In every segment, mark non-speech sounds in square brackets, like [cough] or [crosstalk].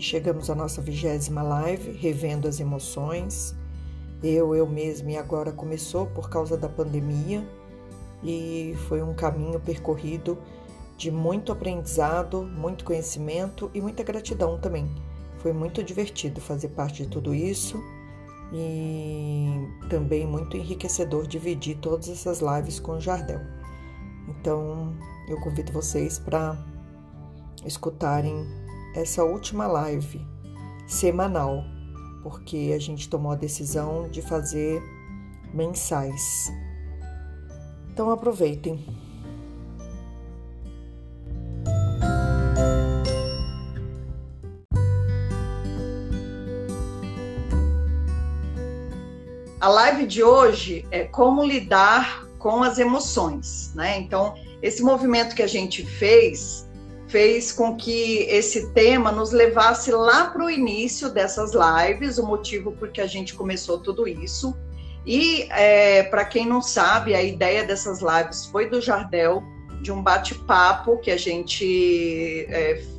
e chegamos à nossa vigésima live, revendo as emoções. Eu, eu mesma, e agora começou por causa da pandemia e foi um caminho percorrido de muito aprendizado, muito conhecimento e muita gratidão também. Foi muito divertido fazer parte de tudo isso e também muito enriquecedor dividir todas essas lives com o Jardel. Então, eu convido vocês para escutarem essa última live semanal, porque a gente tomou a decisão de fazer mensais. Então aproveitem. A live de hoje é como lidar com as emoções, né? Então, esse movimento que a gente fez fez com que esse tema nos levasse lá para o início dessas lives, o motivo por que a gente começou tudo isso. E é, para quem não sabe, a ideia dessas lives foi do Jardel, de um bate-papo que a gente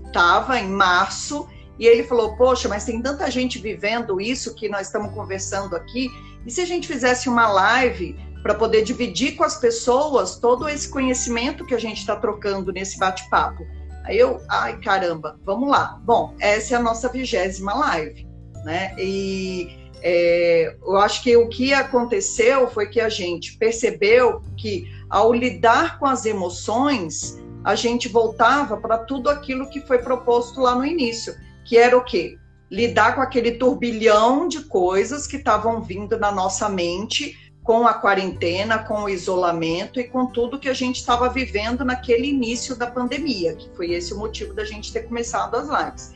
estava é, em março, e ele falou: Poxa, mas tem tanta gente vivendo isso que nós estamos conversando aqui, e se a gente fizesse uma live para poder dividir com as pessoas todo esse conhecimento que a gente está trocando nesse bate-papo? Aí eu, ai caramba, vamos lá. Bom, essa é a nossa vigésima live, né? E é, eu acho que o que aconteceu foi que a gente percebeu que ao lidar com as emoções, a gente voltava para tudo aquilo que foi proposto lá no início, que era o quê? Lidar com aquele turbilhão de coisas que estavam vindo na nossa mente com a quarentena, com o isolamento e com tudo que a gente estava vivendo naquele início da pandemia, que foi esse o motivo da gente ter começado as lives.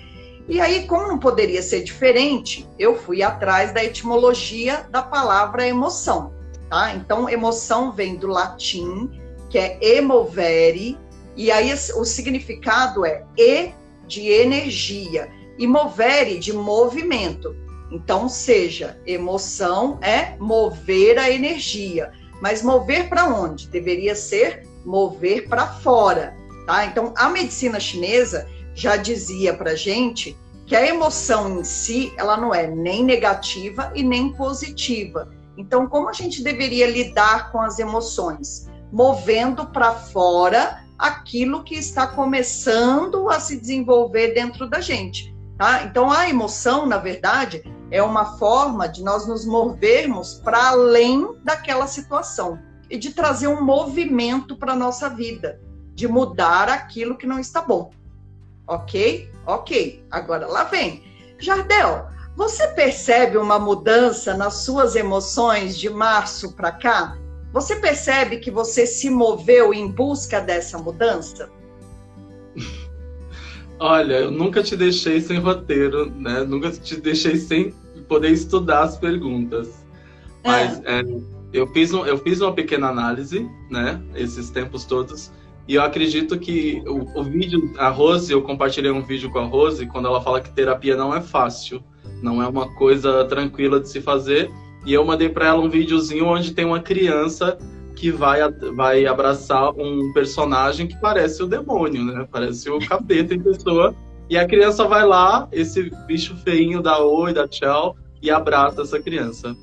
E aí, como não poderia ser diferente, eu fui atrás da etimologia da palavra emoção, tá? Então, emoção vem do latim, que é emovere, e aí o significado é e de energia e movere de movimento. Então, seja, emoção é mover a energia, mas mover para onde? Deveria ser mover para fora, tá? Então, a medicina chinesa já dizia para gente que a emoção em si, ela não é nem negativa e nem positiva. Então, como a gente deveria lidar com as emoções? Movendo para fora aquilo que está começando a se desenvolver dentro da gente. Tá? Então, a emoção, na verdade, é uma forma de nós nos movermos para além daquela situação e de trazer um movimento para a nossa vida, de mudar aquilo que não está bom. Ok? Ok. Agora lá vem. Jardel, você percebe uma mudança nas suas emoções de março para cá? Você percebe que você se moveu em busca dessa mudança? Olha, eu nunca te deixei sem roteiro, né? Nunca te deixei sem poder estudar as perguntas. É. Mas é, eu, fiz um, eu fiz uma pequena análise, né? Esses tempos todos. E eu acredito que o, o, vídeo, a Rose, eu compartilhei um vídeo com a Rose quando ela fala que terapia não é fácil, não é uma coisa tranquila de se fazer. E eu mandei para ela um videozinho onde tem uma criança que vai, vai abraçar um personagem que parece o demônio, né? Parece o capeta em pessoa. E a criança vai lá, esse bicho feinho dá oi, dá tchau e abraça essa criança.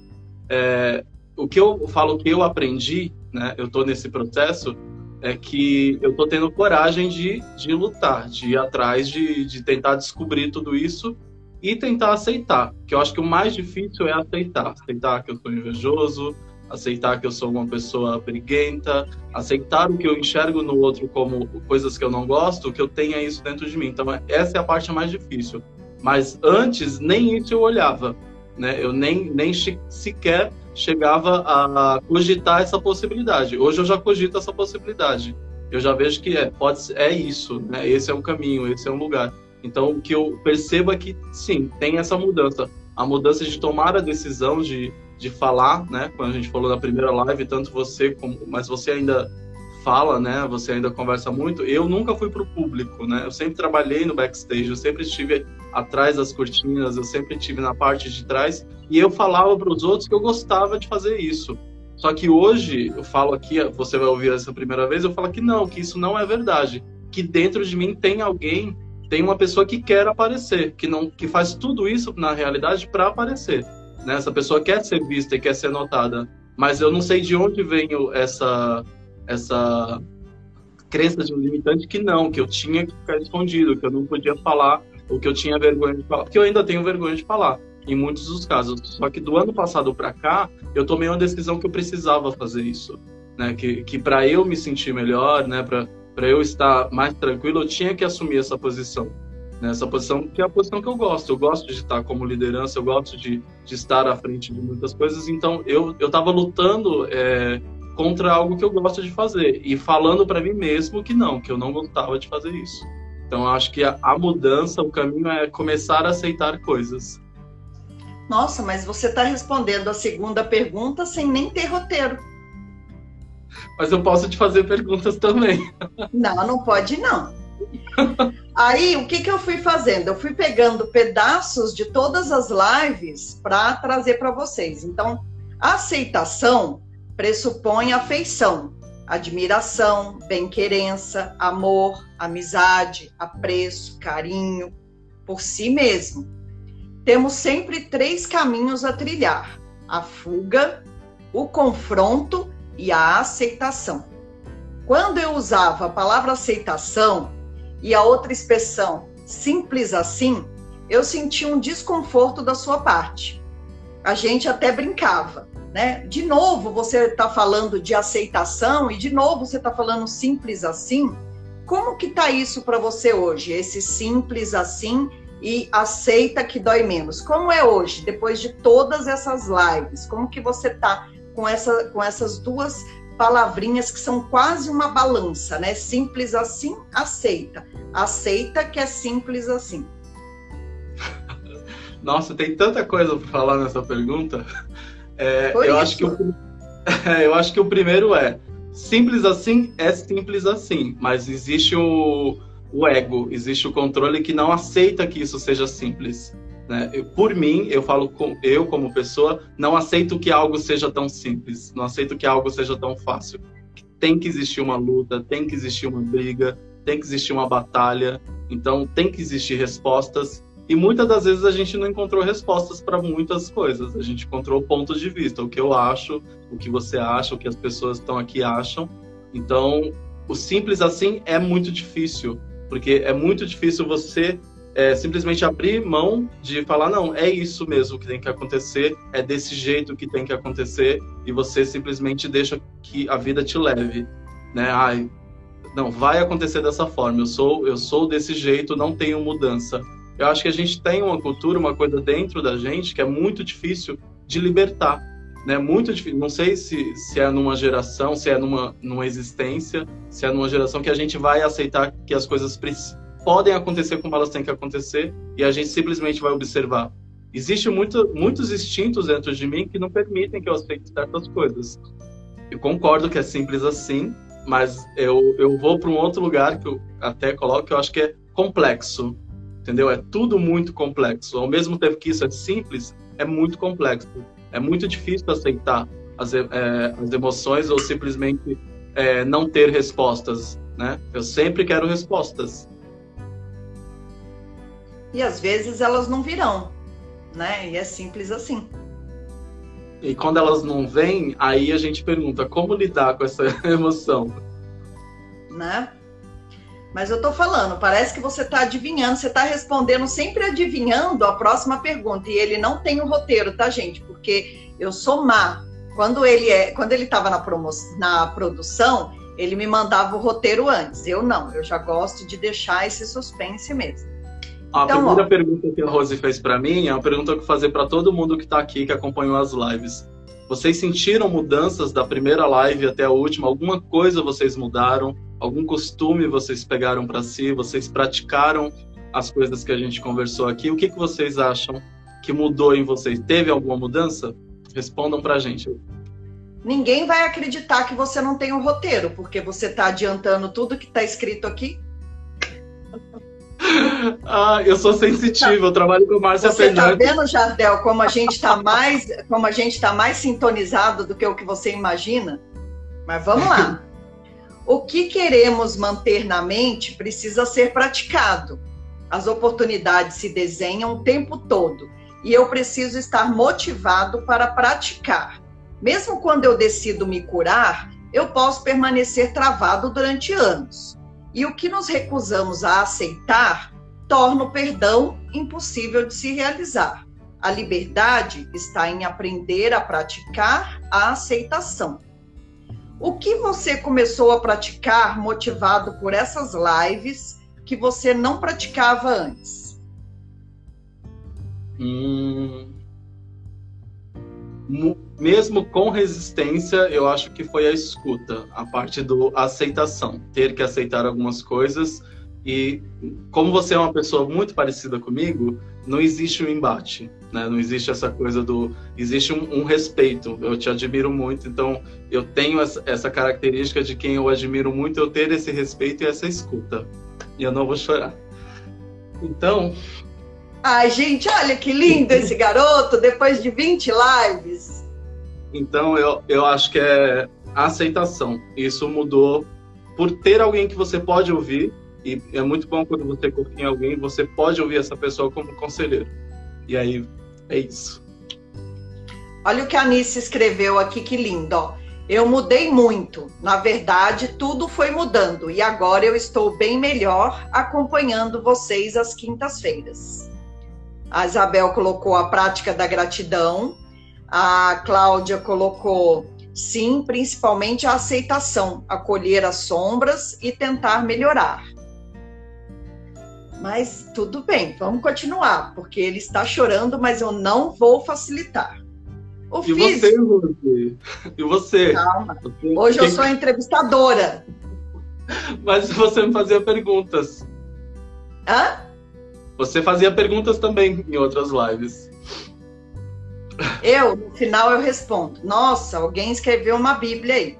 É, o que eu falo que eu aprendi, né? Eu tô nesse processo é que eu tô tendo coragem de, de lutar, de ir atrás, de, de tentar descobrir tudo isso e tentar aceitar. Que eu acho que o mais difícil é aceitar, aceitar que eu sou invejoso, aceitar que eu sou uma pessoa briguenta, aceitar o que eu enxergo no outro como coisas que eu não gosto, que eu tenha isso dentro de mim. Então, essa é a parte mais difícil. Mas antes, nem isso eu olhava. Né? Eu nem, nem sequer chegava a cogitar essa possibilidade. Hoje eu já cogito essa possibilidade. Eu já vejo que é, pode, é isso, né? esse é um caminho, esse é um lugar. Então, o que eu percebo é que, sim, tem essa mudança. A mudança de tomar a decisão de de falar, né? Quando a gente falou na primeira live, tanto você como, mas você ainda fala, né? Você ainda conversa muito. Eu nunca fui para o público, né? Eu sempre trabalhei no backstage, eu sempre estive atrás das cortinas, eu sempre estive na parte de trás e eu falava para os outros que eu gostava de fazer isso. Só que hoje eu falo aqui, você vai ouvir essa primeira vez, eu falo que não, que isso não é verdade, que dentro de mim tem alguém tem uma pessoa que quer aparecer, que não que faz tudo isso na realidade para aparecer. Né? Essa pessoa quer ser vista e quer ser notada, mas eu não sei de onde vem essa essa crença de um limitante que não, que eu tinha que ficar escondido, que eu não podia falar, ou que eu tinha vergonha de falar, porque eu ainda tenho vergonha de falar em muitos dos casos. Só que do ano passado para cá, eu tomei uma decisão que eu precisava fazer isso, né? Que, que para eu me sentir melhor, né? Para para eu estar mais tranquilo, eu tinha que assumir essa posição. Né? Essa posição que é a posição que eu gosto. Eu gosto de estar como liderança, eu gosto de, de estar à frente de muitas coisas. Então, eu estava lutando é, contra algo que eu gosto de fazer e falando para mim mesmo que não, que eu não gostava de fazer isso. Então, acho que a, a mudança, o caminho é começar a aceitar coisas. Nossa, mas você está respondendo a segunda pergunta sem nem ter roteiro. Mas eu posso te fazer perguntas também. Não, não pode não. [laughs] Aí, o que, que eu fui fazendo? Eu fui pegando pedaços de todas as lives para trazer para vocês. Então, aceitação pressupõe afeição, admiração, bem-querença, amor, amizade, apreço, carinho por si mesmo. Temos sempre três caminhos a trilhar: a fuga, o confronto e a aceitação. Quando eu usava a palavra aceitação e a outra expressão simples assim, eu sentia um desconforto da sua parte. A gente até brincava, né? De novo você está falando de aceitação e de novo você está falando simples assim. Como que tá isso para você hoje? Esse simples assim e aceita que dói menos. Como é hoje, depois de todas essas lives? Como que você tá com, essa, com essas duas palavrinhas que são quase uma balança, né? Simples assim, aceita. Aceita que é simples assim. [laughs] Nossa, tem tanta coisa para falar nessa pergunta. É, eu, acho que o, [laughs] eu acho que o primeiro é simples assim é simples assim, mas existe o, o ego, existe o controle que não aceita que isso seja simples. Né? Eu, por mim, eu falo com eu como pessoa, não aceito que algo seja tão simples, não aceito que algo seja tão fácil. Tem que existir uma luta, tem que existir uma briga, tem que existir uma batalha. Então, tem que existir respostas. E muitas das vezes a gente não encontrou respostas para muitas coisas. A gente encontrou pontos de vista, o que eu acho, o que você acha, o que as pessoas estão aqui acham. Então, o simples assim é muito difícil, porque é muito difícil você é, simplesmente abrir mão de falar, não, é isso mesmo que tem que acontecer, é desse jeito que tem que acontecer, e você simplesmente deixa que a vida te leve, né? Ai, não, vai acontecer dessa forma, eu sou, eu sou desse jeito, não tenho mudança. Eu acho que a gente tem uma cultura, uma coisa dentro da gente que é muito difícil de libertar, né? Muito difícil. Não sei se, se é numa geração, se é numa, numa existência, se é numa geração que a gente vai aceitar que as coisas precisam podem acontecer como elas têm que acontecer e a gente simplesmente vai observar. Existem muito, muitos instintos dentro de mim que não permitem que eu aceite certas coisas. Eu concordo que é simples assim, mas eu, eu vou para um outro lugar que eu até coloco que eu acho que é complexo, entendeu? É tudo muito complexo. Ao mesmo tempo que isso é simples, é muito complexo. É muito difícil aceitar as, é, as emoções ou simplesmente é, não ter respostas, né? Eu sempre quero respostas e às vezes elas não virão, né? E é simples assim. E quando elas não vêm, aí a gente pergunta como lidar com essa [laughs] emoção. Né? Mas eu tô falando, parece que você tá adivinhando, você tá respondendo sempre adivinhando a próxima pergunta. E ele não tem o roteiro, tá, gente? Porque eu sou má. Quando ele é, quando ele tava na, promo, na produção, ele me mandava o roteiro antes. Eu não, eu já gosto de deixar esse suspense mesmo. A então, primeira ó, pergunta que a Rose fez para mim é uma pergunta que eu vou fazer para todo mundo que está aqui, que acompanhou as lives. Vocês sentiram mudanças da primeira live até a última? Alguma coisa vocês mudaram? Algum costume vocês pegaram para si? Vocês praticaram as coisas que a gente conversou aqui? O que, que vocês acham que mudou em vocês? Teve alguma mudança? Respondam para a gente. Ninguém vai acreditar que você não tem um roteiro, porque você está adiantando tudo que está escrito aqui [laughs] ah, eu sou sensitivo, eu trabalho com Márcia você Fernandes. Você tá vendo, Jardel, como a gente está mais, como a gente tá mais sintonizado do que o que você imagina? Mas vamos lá. O que queremos manter na mente precisa ser praticado. as oportunidades se desenham o tempo todo e eu preciso estar motivado para praticar. Mesmo quando eu decido me curar, eu posso permanecer travado durante anos. E o que nos recusamos a aceitar torna o perdão impossível de se realizar. A liberdade está em aprender a praticar a aceitação. O que você começou a praticar motivado por essas lives que você não praticava antes? Hum, mesmo com resistência, eu acho que foi a escuta, a parte do aceitação, ter que aceitar algumas coisas. E como você é uma pessoa muito parecida comigo, não existe um embate, né? Não existe essa coisa do, existe um, um respeito. Eu te admiro muito, então eu tenho essa, essa característica de quem eu admiro muito, eu ter esse respeito e essa escuta. E eu não vou chorar. Então, Ai, gente, olha que lindo esse garoto, depois de 20 lives. Então, eu, eu acho que é a aceitação. Isso mudou por ter alguém que você pode ouvir, e é muito bom quando você confia em alguém, você pode ouvir essa pessoa como conselheiro. E aí, é isso. Olha o que a Anice escreveu aqui, que lindo. Eu mudei muito. Na verdade, tudo foi mudando e agora eu estou bem melhor acompanhando vocês às quintas-feiras. A Isabel colocou a prática da gratidão. A Cláudia colocou sim, principalmente a aceitação, acolher as sombras e tentar melhorar. Mas tudo bem, vamos continuar, porque ele está chorando, mas eu não vou facilitar. O e físico... você, E você? Calma. Hoje eu sou entrevistadora. Mas você me fazia perguntas. Hã? Você fazia perguntas também em outras lives. Eu, no final, eu respondo: Nossa, alguém escreveu uma Bíblia aí.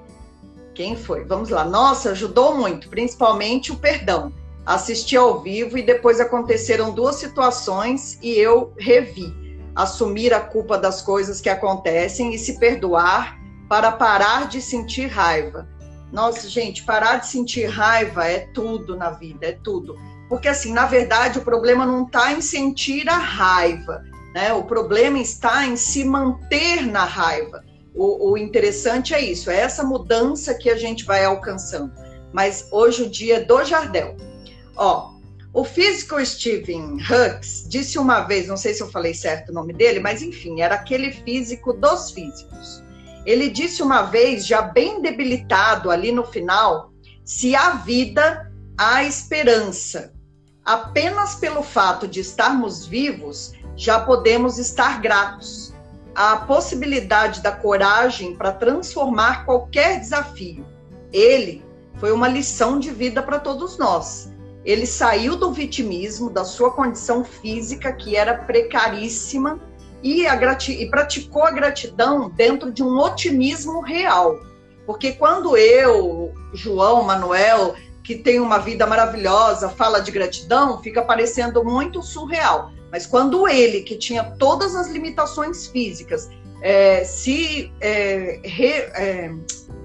Quem foi? Vamos lá. Nossa, ajudou muito, principalmente o perdão. Assisti ao vivo e depois aconteceram duas situações e eu revi. Assumir a culpa das coisas que acontecem e se perdoar para parar de sentir raiva. Nossa, gente, parar de sentir raiva é tudo na vida, é tudo. Porque, assim, na verdade, o problema não está em sentir a raiva, né? O problema está em se manter na raiva. O, o, interessante é isso, é essa mudança que a gente vai alcançando. Mas hoje o dia é do Jardel. Ó, o físico Stephen Hughes disse uma vez, não sei se eu falei certo o nome dele, mas enfim, era aquele físico dos físicos. Ele disse uma vez, já bem debilitado ali no final, se há vida, há esperança apenas pelo fato de estarmos vivos, já podemos estar gratos. A possibilidade da coragem para transformar qualquer desafio. Ele foi uma lição de vida para todos nós. Ele saiu do vitimismo, da sua condição física, que era precaríssima, e, e praticou a gratidão dentro de um otimismo real. Porque quando eu, João, Manuel, que tem uma vida maravilhosa, fala de gratidão, fica parecendo muito surreal. Mas quando ele, que tinha todas as limitações físicas, é, se é, re, é,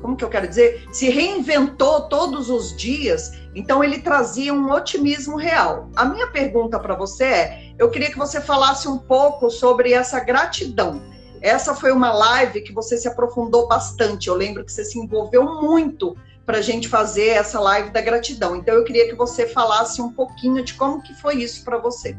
como que eu quero dizer, se reinventou todos os dias, então ele trazia um otimismo real. A minha pergunta para você é: eu queria que você falasse um pouco sobre essa gratidão. Essa foi uma live que você se aprofundou bastante. Eu lembro que você se envolveu muito para a gente fazer essa live da gratidão. Então eu queria que você falasse um pouquinho de como que foi isso para você.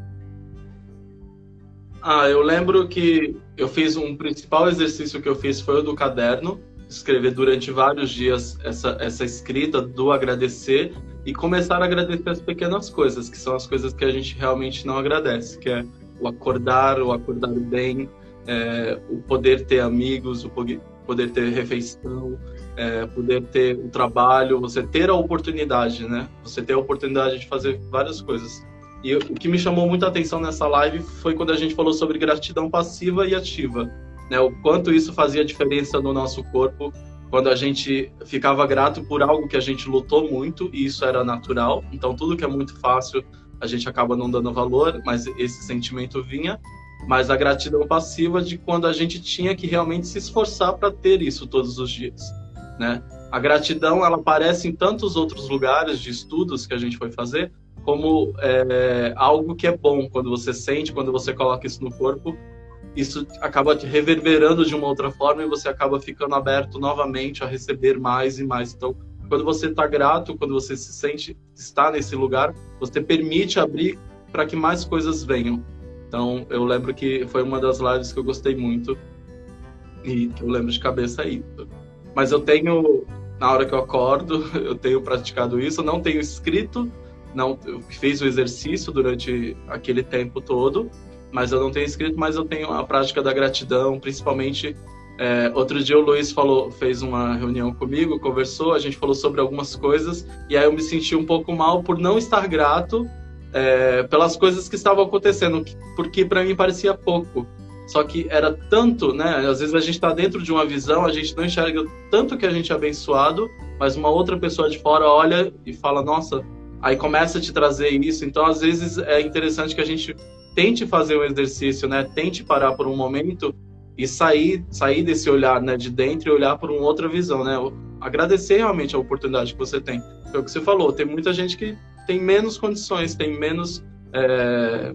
Ah, eu lembro que eu fiz um principal exercício que eu fiz foi o do caderno, escrever durante vários dias essa, essa escrita do agradecer e começar a agradecer as pequenas coisas, que são as coisas que a gente realmente não agradece, que é o acordar, o acordar bem, é, o poder ter amigos, o poder ter refeição, é, poder ter um trabalho, você ter a oportunidade, né? Você ter a oportunidade de fazer várias coisas. E o que me chamou muita atenção nessa live foi quando a gente falou sobre gratidão passiva e ativa, né? O quanto isso fazia diferença no nosso corpo quando a gente ficava grato por algo que a gente lutou muito e isso era natural. Então tudo que é muito fácil a gente acaba não dando valor, mas esse sentimento vinha. Mas a gratidão passiva de quando a gente tinha que realmente se esforçar para ter isso todos os dias né? A gratidão ela aparece em tantos outros lugares de estudos que a gente foi fazer, como é, algo que é bom quando você sente, quando você coloca isso no corpo, isso acaba te reverberando de uma outra forma e você acaba ficando aberto novamente a receber mais e mais. Então, quando você está grato, quando você se sente estar nesse lugar, você permite abrir para que mais coisas venham. Então, eu lembro que foi uma das lives que eu gostei muito e que eu lembro de cabeça aí. Mas eu tenho, na hora que eu acordo, [laughs] eu tenho praticado isso, não tenho escrito, não fiz o exercício durante aquele tempo todo, mas eu não tenho escrito, mas eu tenho a prática da gratidão, principalmente é, outro dia o Luiz falou, fez uma reunião comigo, conversou, a gente falou sobre algumas coisas e aí eu me senti um pouco mal por não estar grato é, pelas coisas que estavam acontecendo, porque para mim parecia pouco. Só que era tanto, né? Às vezes a gente está dentro de uma visão, a gente não enxerga tanto que a gente é abençoado, mas uma outra pessoa de fora olha e fala, nossa, aí começa a te trazer isso. Então, às vezes é interessante que a gente tente fazer um exercício, né? Tente parar por um momento e sair, sair desse olhar, né, de dentro e olhar por uma outra visão, né? Agradecer realmente a oportunidade que você tem. Foi o que você falou, tem muita gente que tem menos condições, tem menos é,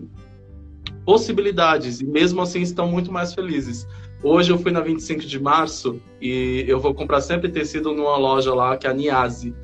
possibilidades e mesmo assim estão muito mais felizes. Hoje eu fui na 25 de março e eu vou comprar sempre tecido numa loja lá que é a Niase.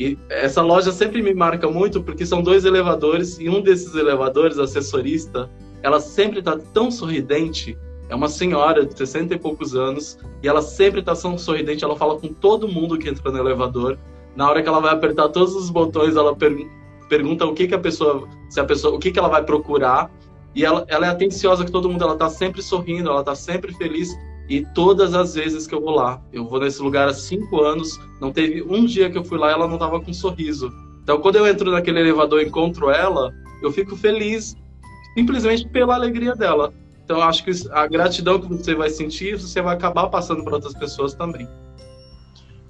E essa loja sempre me marca muito porque são dois elevadores e um desses elevadores, assessorista, ela sempre está tão sorridente. É uma senhora de 60 e poucos anos e ela sempre está tão sorridente. Ela fala com todo mundo que entra no elevador. Na hora que ela vai apertar todos os botões, ela pergunta pergunta o que, que a pessoa, se a pessoa, o que, que ela vai procurar, e ela, ela é atenciosa com todo mundo, ela tá sempre sorrindo, ela tá sempre feliz, e todas as vezes que eu vou lá, eu vou nesse lugar há cinco anos, não teve um dia que eu fui lá ela não tava com um sorriso. Então, quando eu entro naquele elevador e encontro ela, eu fico feliz simplesmente pela alegria dela. Então, acho que a gratidão que você vai sentir, você vai acabar passando para outras pessoas também.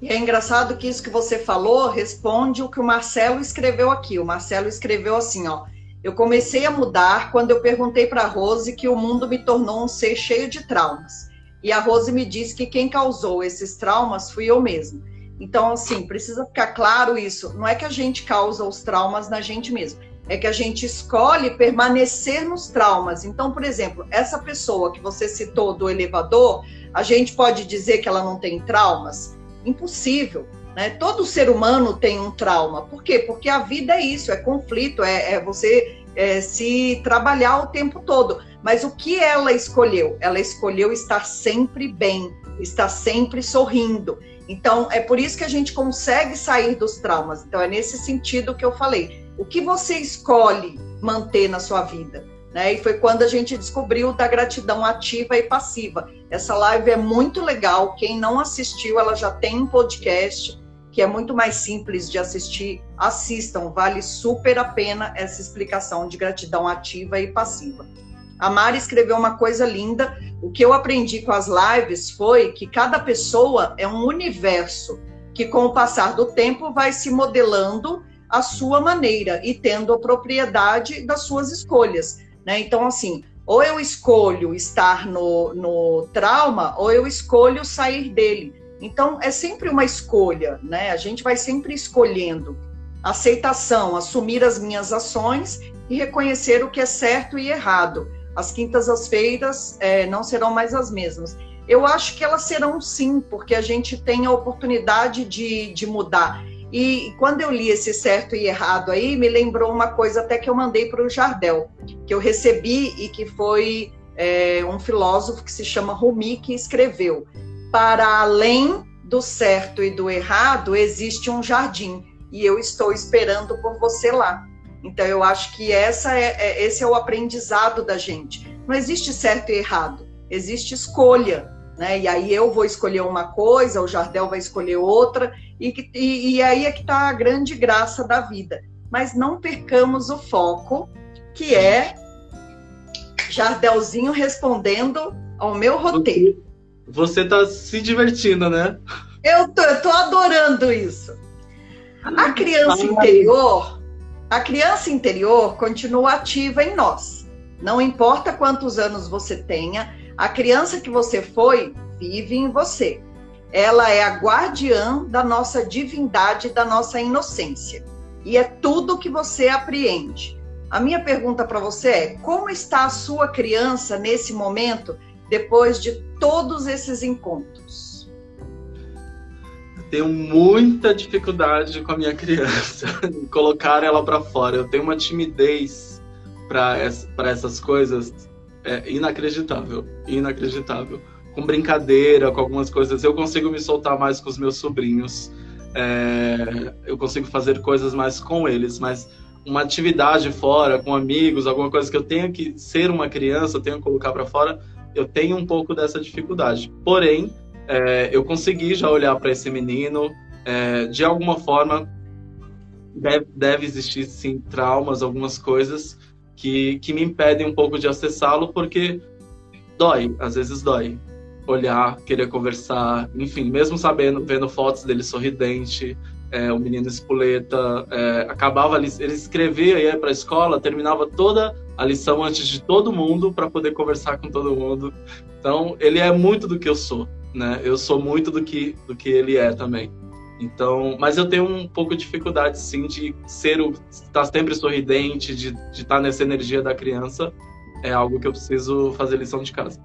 E é engraçado que isso que você falou responde o que o Marcelo escreveu aqui. O Marcelo escreveu assim, ó. Eu comecei a mudar quando eu perguntei para Rose que o mundo me tornou um ser cheio de traumas. E a Rose me disse que quem causou esses traumas fui eu mesmo. Então, assim, precisa ficar claro isso. Não é que a gente causa os traumas na gente mesmo. É que a gente escolhe permanecer nos traumas. Então, por exemplo, essa pessoa que você citou do elevador, a gente pode dizer que ela não tem traumas? Impossível. Né? Todo ser humano tem um trauma. Por quê? Porque a vida é isso, é conflito, é, é você é, se trabalhar o tempo todo. Mas o que ela escolheu? Ela escolheu estar sempre bem, estar sempre sorrindo. Então, é por isso que a gente consegue sair dos traumas. Então, é nesse sentido que eu falei. O que você escolhe manter na sua vida? Né? E foi quando a gente descobriu da gratidão ativa e passiva. Essa live é muito legal. Quem não assistiu, ela já tem um podcast que é muito mais simples de assistir. Assistam, vale super a pena essa explicação de gratidão ativa e passiva. A Mari escreveu uma coisa linda. O que eu aprendi com as lives foi que cada pessoa é um universo que, com o passar do tempo, vai se modelando à sua maneira e tendo a propriedade das suas escolhas. Né? Então, assim, ou eu escolho estar no, no trauma, ou eu escolho sair dele. Então, é sempre uma escolha, né? A gente vai sempre escolhendo. Aceitação, assumir as minhas ações e reconhecer o que é certo e errado. As quintas-feiras é, não serão mais as mesmas. Eu acho que elas serão sim, porque a gente tem a oportunidade de, de mudar. E quando eu li esse certo e errado aí, me lembrou uma coisa até que eu mandei para o Jardel, que eu recebi e que foi é, um filósofo que se chama Rumi que escreveu: Para além do certo e do errado existe um jardim e eu estou esperando por você lá. Então eu acho que essa é, é esse é o aprendizado da gente. Não existe certo e errado, existe escolha né? E aí eu vou escolher uma coisa, o Jardel vai escolher outra, e, e, e aí é que está a grande graça da vida. Mas não percamos o foco, que é Jardelzinho respondendo ao meu roteiro. Você está se divertindo, né? Eu tô, eu tô adorando isso. A criança interior, a criança interior continua ativa em nós. Não importa quantos anos você tenha, a criança que você foi vive em você. Ela é a guardiã da nossa divindade, da nossa inocência. e é tudo que você apreende. A minha pergunta para você é: como está a sua criança nesse momento, depois de todos esses encontros? tenho muita dificuldade com a minha criança, [laughs] em colocar ela para fora. Eu tenho uma timidez para essas coisas é, inacreditável, inacreditável. Com brincadeira, com algumas coisas, eu consigo me soltar mais com os meus sobrinhos. É, eu consigo fazer coisas mais com eles, mas uma atividade fora, com amigos, alguma coisa que eu tenha que ser uma criança, eu tenho que colocar para fora, eu tenho um pouco dessa dificuldade. Porém, é, eu consegui já olhar para esse menino, é, de alguma forma, deve, deve, existir sim traumas, algumas coisas que, que me impedem um pouco de acessá-lo, porque dói, às vezes dói. Olhar, querer conversar, enfim, mesmo sabendo, vendo fotos dele sorridente, é, o menino espoleta, é, acabava ele escrevia ia para a escola, terminava toda a lição antes de todo mundo para poder conversar com todo mundo. Então ele é muito do que eu sou, né? Eu sou muito do que do que ele é também. Então, mas eu tenho um pouco de dificuldade sim de ser o estar sempre sorridente, de, estar nessa energia da criança. É algo que eu preciso fazer lição de casa.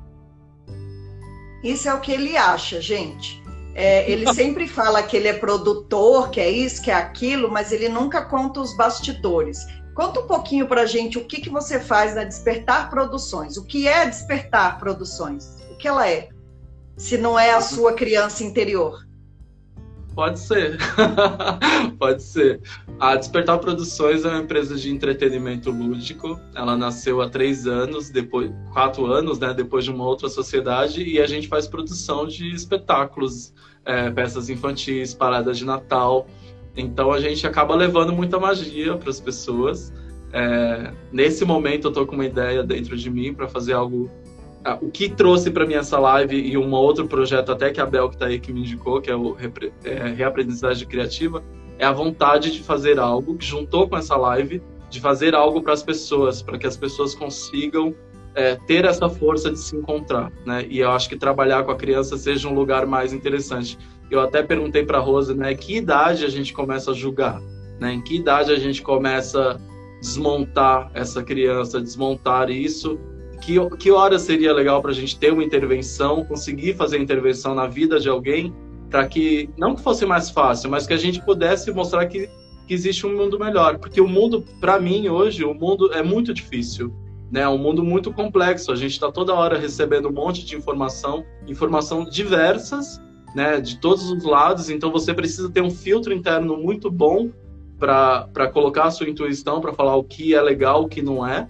Isso é o que ele acha, gente. É, ele [laughs] sempre fala que ele é produtor, que é isso, que é aquilo, mas ele nunca conta os bastidores. Conta um pouquinho para a gente o que, que você faz na Despertar Produções. O que é Despertar Produções? O que ela é? Se não é a sua criança interior. Pode ser. [laughs] Pode ser. A Despertar Produções é uma empresa de entretenimento lúdico. Ela nasceu há três anos, depois quatro anos, né, depois de uma outra sociedade, e a gente faz produção de espetáculos, é, peças infantis, paradas de Natal. Então a gente acaba levando muita magia para as pessoas. É, nesse momento eu tô com uma ideia dentro de mim para fazer algo o que trouxe para mim essa live e um outro projeto até que a Bel que está aí que me indicou, que é o é, Reaprendizagem Criativa, é a vontade de fazer algo que juntou com essa live, de fazer algo para as pessoas, para que as pessoas consigam é, ter essa força de se encontrar, né? E eu acho que trabalhar com a criança seja um lugar mais interessante. Eu até perguntei para Rosa, né, que idade a gente começa a julgar, né? Em que idade a gente começa a desmontar essa criança, desmontar isso que, que hora seria legal para a gente ter uma intervenção, conseguir fazer intervenção na vida de alguém, para que, não que fosse mais fácil, mas que a gente pudesse mostrar que, que existe um mundo melhor. Porque o mundo, para mim, hoje, o mundo é muito difícil. Né? É um mundo muito complexo. A gente está toda hora recebendo um monte de informação, informação diversas, né? de todos os lados. Então você precisa ter um filtro interno muito bom para colocar a sua intuição, para falar o que é legal, o que não é.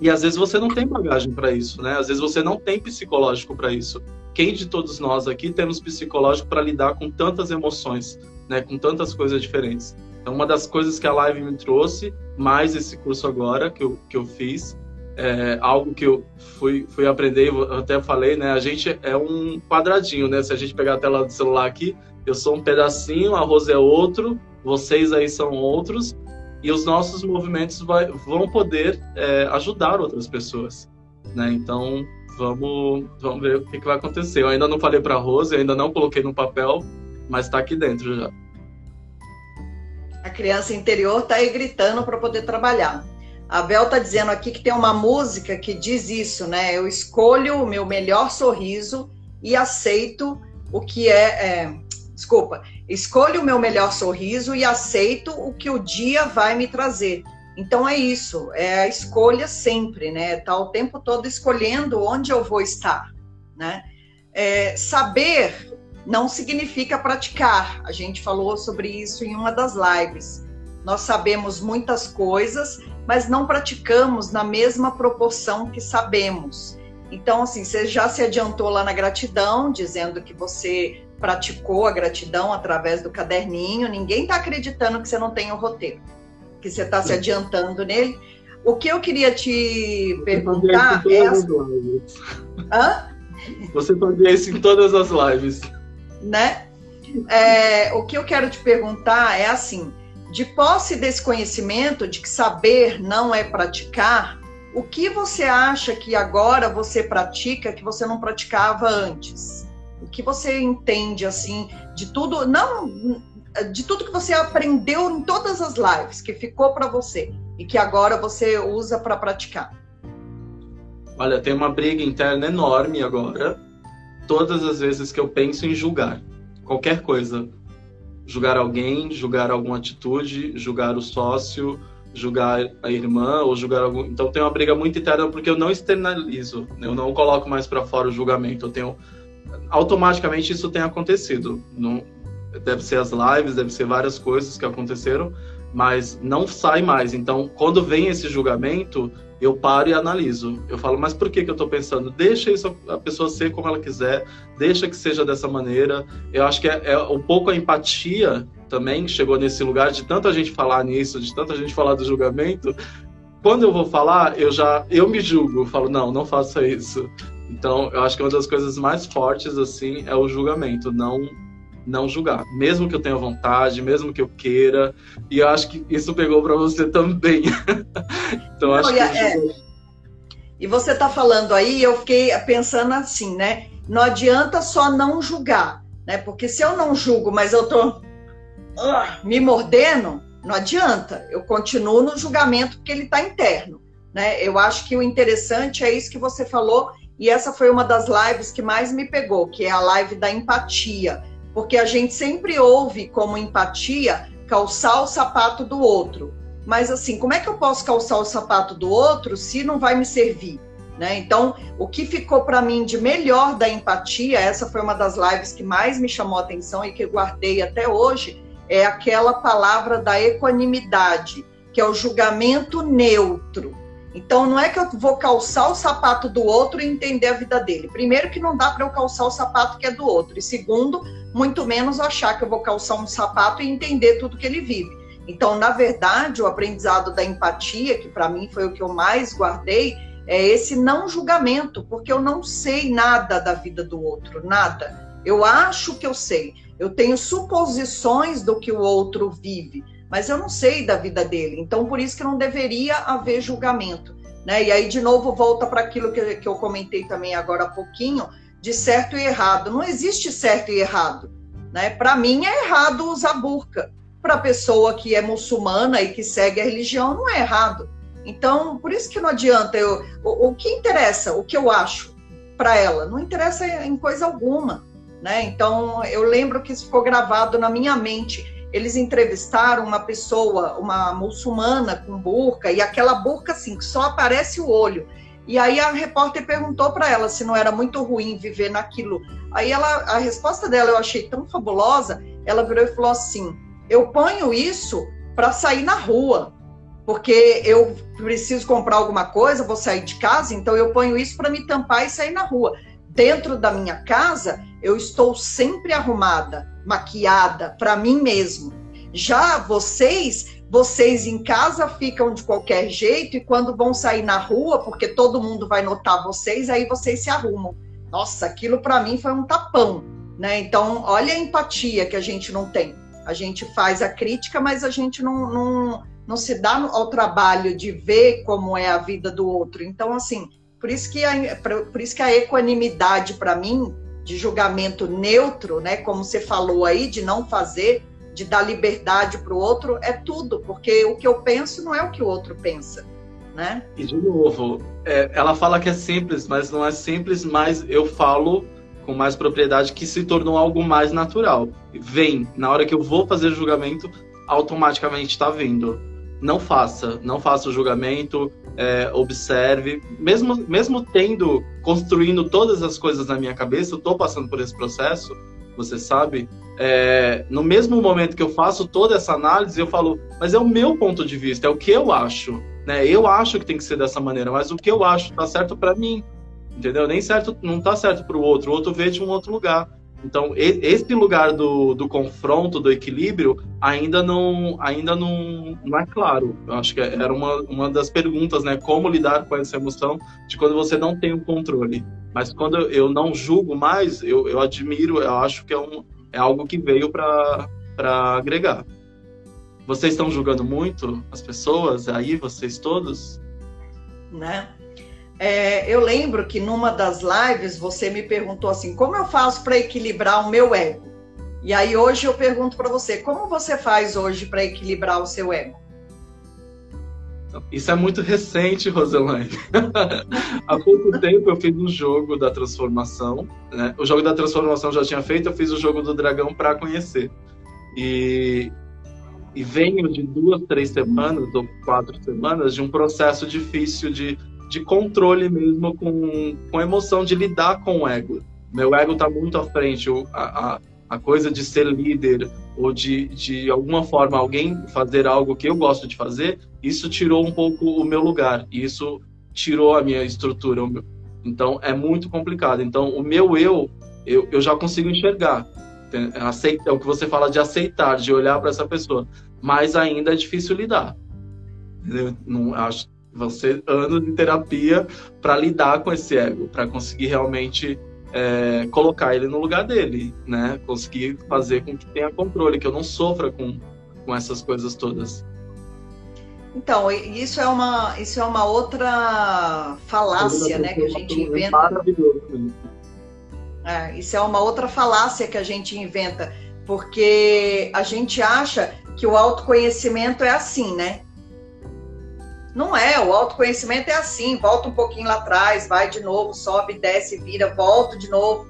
E às vezes você não tem bagagem para isso, né? Às vezes você não tem psicológico para isso. Quem de todos nós aqui temos psicológico para lidar com tantas emoções, né? Com tantas coisas diferentes. Então, uma das coisas que a live me trouxe, mais esse curso agora que eu, que eu fiz, é algo que eu fui, fui aprender, eu até falei, né? A gente é um quadradinho, né? Se a gente pegar a tela do celular aqui, eu sou um pedacinho, a Rose é outro, vocês aí são outros, e os nossos movimentos vai, vão poder é, ajudar outras pessoas, né? Então vamos vamos ver o que, que vai acontecer. Eu ainda não falei para Rose, ainda não coloquei no papel, mas está aqui dentro já. A criança interior está aí gritando para poder trabalhar. A Bel está dizendo aqui que tem uma música que diz isso, né? Eu escolho o meu melhor sorriso e aceito o que é, é desculpa, escolho o meu melhor sorriso e aceito o que o dia vai me trazer. Então é isso, é a escolha sempre, né? Tá o tempo todo escolhendo onde eu vou estar, né? É, saber não significa praticar. A gente falou sobre isso em uma das lives. Nós sabemos muitas coisas, mas não praticamos na mesma proporção que sabemos. Então, assim, você já se adiantou lá na gratidão, dizendo que você praticou a gratidão através do caderninho, ninguém está acreditando que você não tem o roteiro, que você está se adiantando nele. O que eu queria te perguntar é. As... Hã? Você fazia isso em todas as lives. Né? É, o que eu quero te perguntar é assim: de posse desse conhecimento de que saber não é praticar, o que você acha que agora você pratica que você não praticava antes? Que você entende assim de tudo? Não de tudo que você aprendeu em todas as lives, que ficou para você e que agora você usa para praticar? Olha, tem uma briga interna enorme agora. Todas as vezes que eu penso em julgar qualquer coisa, julgar alguém, julgar alguma atitude, julgar o sócio, julgar a irmã ou julgar algum. Então tem uma briga muito interna porque eu não externalizo, eu não coloco mais para fora o julgamento. Eu tenho automaticamente isso tem acontecido. Não deve ser as lives, deve ser várias coisas que aconteceram, mas não sai mais. Então, quando vem esse julgamento, eu paro e analiso. Eu falo, mas por que, que eu estou pensando? Deixa isso a pessoa ser como ela quiser, deixa que seja dessa maneira. Eu acho que é, é um pouco a empatia também chegou nesse lugar de tanta gente falar nisso, de tanta gente falar do julgamento. Quando eu vou falar, eu já eu me julgo, eu falo não, não faça isso. Então, eu acho que uma das coisas mais fortes assim é o julgamento, não não julgar, mesmo que eu tenha vontade, mesmo que eu queira. E eu acho que isso pegou para você [laughs] também. então não, acho que é, e você está falando aí, eu fiquei pensando assim, né? Não adianta só não julgar, né? Porque se eu não julgo, mas eu tô uh, me mordendo, não adianta. Eu continuo no julgamento porque ele está interno, né? Eu acho que o interessante é isso que você falou. E essa foi uma das lives que mais me pegou, que é a live da empatia porque a gente sempre ouve como empatia calçar o sapato do outro. Mas assim, como é que eu posso calçar o sapato do outro se não vai me servir? Né? Então, o que ficou para mim de melhor da empatia, essa foi uma das lives que mais me chamou a atenção e que eu guardei até hoje, é aquela palavra da equanimidade, que é o julgamento neutro. Então, não é que eu vou calçar o sapato do outro e entender a vida dele. Primeiro, que não dá para eu calçar o sapato que é do outro. E segundo, muito menos achar que eu vou calçar um sapato e entender tudo que ele vive. Então, na verdade, o aprendizado da empatia, que para mim foi o que eu mais guardei, é esse não julgamento, porque eu não sei nada da vida do outro, nada. Eu acho que eu sei. Eu tenho suposições do que o outro vive mas eu não sei da vida dele. Então, por isso que não deveria haver julgamento. Né? E aí, de novo, volta para aquilo que, que eu comentei também agora há pouquinho, de certo e errado. Não existe certo e errado. Né? Para mim, é errado usar burca. Para a pessoa que é muçulmana e que segue a religião, não é errado. Então, por isso que não adianta. Eu, o, o que interessa, o que eu acho para ela, não interessa em coisa alguma. Né? Então, eu lembro que isso ficou gravado na minha mente eles entrevistaram uma pessoa, uma muçulmana com burca, e aquela burca assim, que só aparece o olho. E aí a repórter perguntou para ela se não era muito ruim viver naquilo. Aí ela, a resposta dela eu achei tão fabulosa, ela virou e falou assim: "Eu ponho isso para sair na rua, porque eu preciso comprar alguma coisa, vou sair de casa, então eu ponho isso para me tampar e sair na rua. Dentro da minha casa, eu estou sempre arrumada maquiada para mim mesmo. Já vocês, vocês em casa ficam de qualquer jeito e quando vão sair na rua, porque todo mundo vai notar vocês, aí vocês se arrumam. Nossa, aquilo para mim foi um tapão, né? Então, olha a empatia que a gente não tem. A gente faz a crítica, mas a gente não, não, não se dá ao trabalho de ver como é a vida do outro. Então, assim, por isso que a, por isso que a equanimidade para mim de julgamento neutro, né, como você falou aí, de não fazer, de dar liberdade para o outro, é tudo, porque o que eu penso não é o que o outro pensa. Né? E de novo, é, ela fala que é simples, mas não é simples, mas eu falo com mais propriedade que se tornou algo mais natural. Vem, na hora que eu vou fazer julgamento, automaticamente está vindo não faça, não faça o julgamento, é, observe, mesmo, mesmo tendo, construindo todas as coisas na minha cabeça, eu estou passando por esse processo, você sabe, é, no mesmo momento que eu faço toda essa análise, eu falo, mas é o meu ponto de vista, é o que eu acho, né? Eu acho que tem que ser dessa maneira, mas o que eu acho está certo para mim, entendeu? Nem certo, não está certo para o outro, o outro vê de um outro lugar. Então, esse lugar do, do confronto, do equilíbrio, ainda não, ainda não, não é claro. Eu acho que era uma, uma das perguntas, né? Como lidar com essa emoção de quando você não tem o controle. Mas quando eu não julgo mais, eu, eu admiro, eu acho que é, um, é algo que veio para agregar. Vocês estão julgando muito as pessoas aí, vocês todos? Né? É, eu lembro que numa das lives você me perguntou assim: como eu faço para equilibrar o meu ego? E aí hoje eu pergunto para você, como você faz hoje para equilibrar o seu ego? Isso é muito recente, Roselaine. [laughs] Há pouco tempo eu fiz um jogo da transformação. Né? O jogo da transformação já tinha feito, eu fiz o jogo do dragão para conhecer. E, e venho de duas, três semanas ou quatro semanas de um processo difícil de, de controle mesmo com, com emoção de lidar com o ego. Meu ego está muito à frente. A, a, a coisa de ser líder ou de, de alguma forma alguém fazer algo que eu gosto de fazer, isso tirou um pouco o meu lugar. Isso tirou a minha estrutura. Então é muito complicado. Então o meu eu, eu, eu já consigo enxergar. Aceita, é o que você fala de aceitar, de olhar para essa pessoa. Mas ainda é difícil lidar. Eu não acho vão ser anos de terapia para lidar com esse ego, para conseguir realmente é, colocar ele no lugar dele, né? Conseguir fazer com que tenha controle, que eu não sofra com, com essas coisas todas. Então, isso é uma, isso é uma outra falácia, né, que a gente inventa. É, isso é uma outra falácia que a gente inventa, porque a gente acha que o autoconhecimento é assim, né? Não é, o autoconhecimento é assim, volta um pouquinho lá atrás, vai de novo, sobe, desce, vira, volta de novo.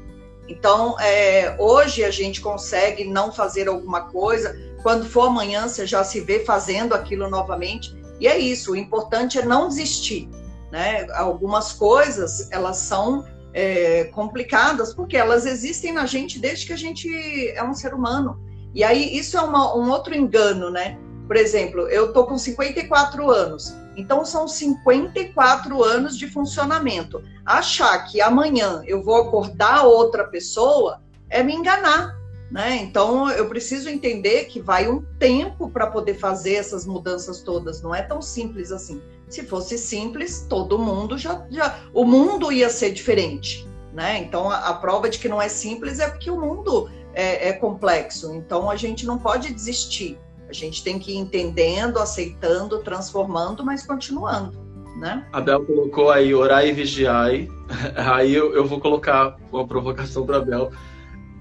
Então, é, hoje a gente consegue não fazer alguma coisa, quando for amanhã você já se vê fazendo aquilo novamente. E é isso, o importante é não desistir. Né? Algumas coisas, elas são é, complicadas, porque elas existem na gente desde que a gente é um ser humano. E aí, isso é uma, um outro engano, né? Por exemplo, eu tô com 54 anos. Então, são 54 anos de funcionamento. Achar que amanhã eu vou acordar outra pessoa é me enganar. Né? Então, eu preciso entender que vai um tempo para poder fazer essas mudanças todas. Não é tão simples assim. Se fosse simples, todo mundo já. já o mundo ia ser diferente. Né? Então, a, a prova de que não é simples é porque o mundo é, é complexo. Então, a gente não pode desistir. A gente tem que ir entendendo, aceitando, transformando, mas continuando, né? A Bel colocou aí orar e vigiai. [laughs] Aí eu, eu vou colocar uma provocação para Bel.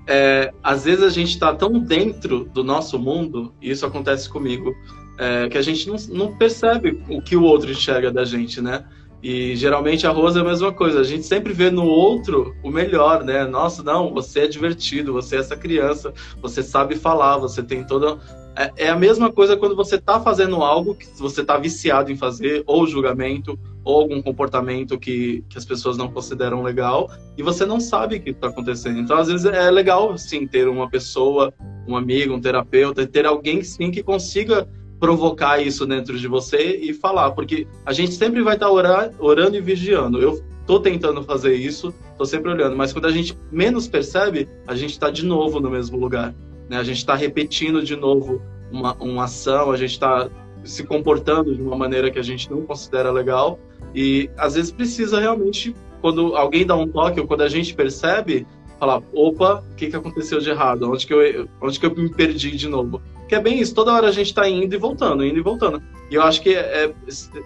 É, às vezes a gente está tão dentro do nosso mundo, e isso acontece comigo, é, que a gente não, não percebe o que o outro enxerga da gente, né? E geralmente a Rosa é a mesma coisa, a gente sempre vê no outro o melhor, né? Nossa, não, você é divertido, você é essa criança, você sabe falar, você tem toda. É, é a mesma coisa quando você está fazendo algo que você está viciado em fazer, ou julgamento, ou algum comportamento que, que as pessoas não consideram legal, e você não sabe o que está acontecendo. Então, às vezes, é legal, sim, ter uma pessoa, um amigo, um terapeuta, ter alguém, sim, que consiga provocar isso dentro de você e falar, porque a gente sempre vai estar orar, orando e vigiando. Eu estou tentando fazer isso, estou sempre olhando, mas quando a gente menos percebe, a gente está de novo no mesmo lugar. Né? A gente está repetindo de novo uma, uma ação, a gente está se comportando de uma maneira que a gente não considera legal e às vezes precisa realmente, quando alguém dá um toque ou quando a gente percebe, falar, opa, o que, que aconteceu de errado? Onde que, eu, onde que eu me perdi de novo? Que é bem isso, toda hora a gente está indo e voltando, indo e voltando. E eu acho que é, é,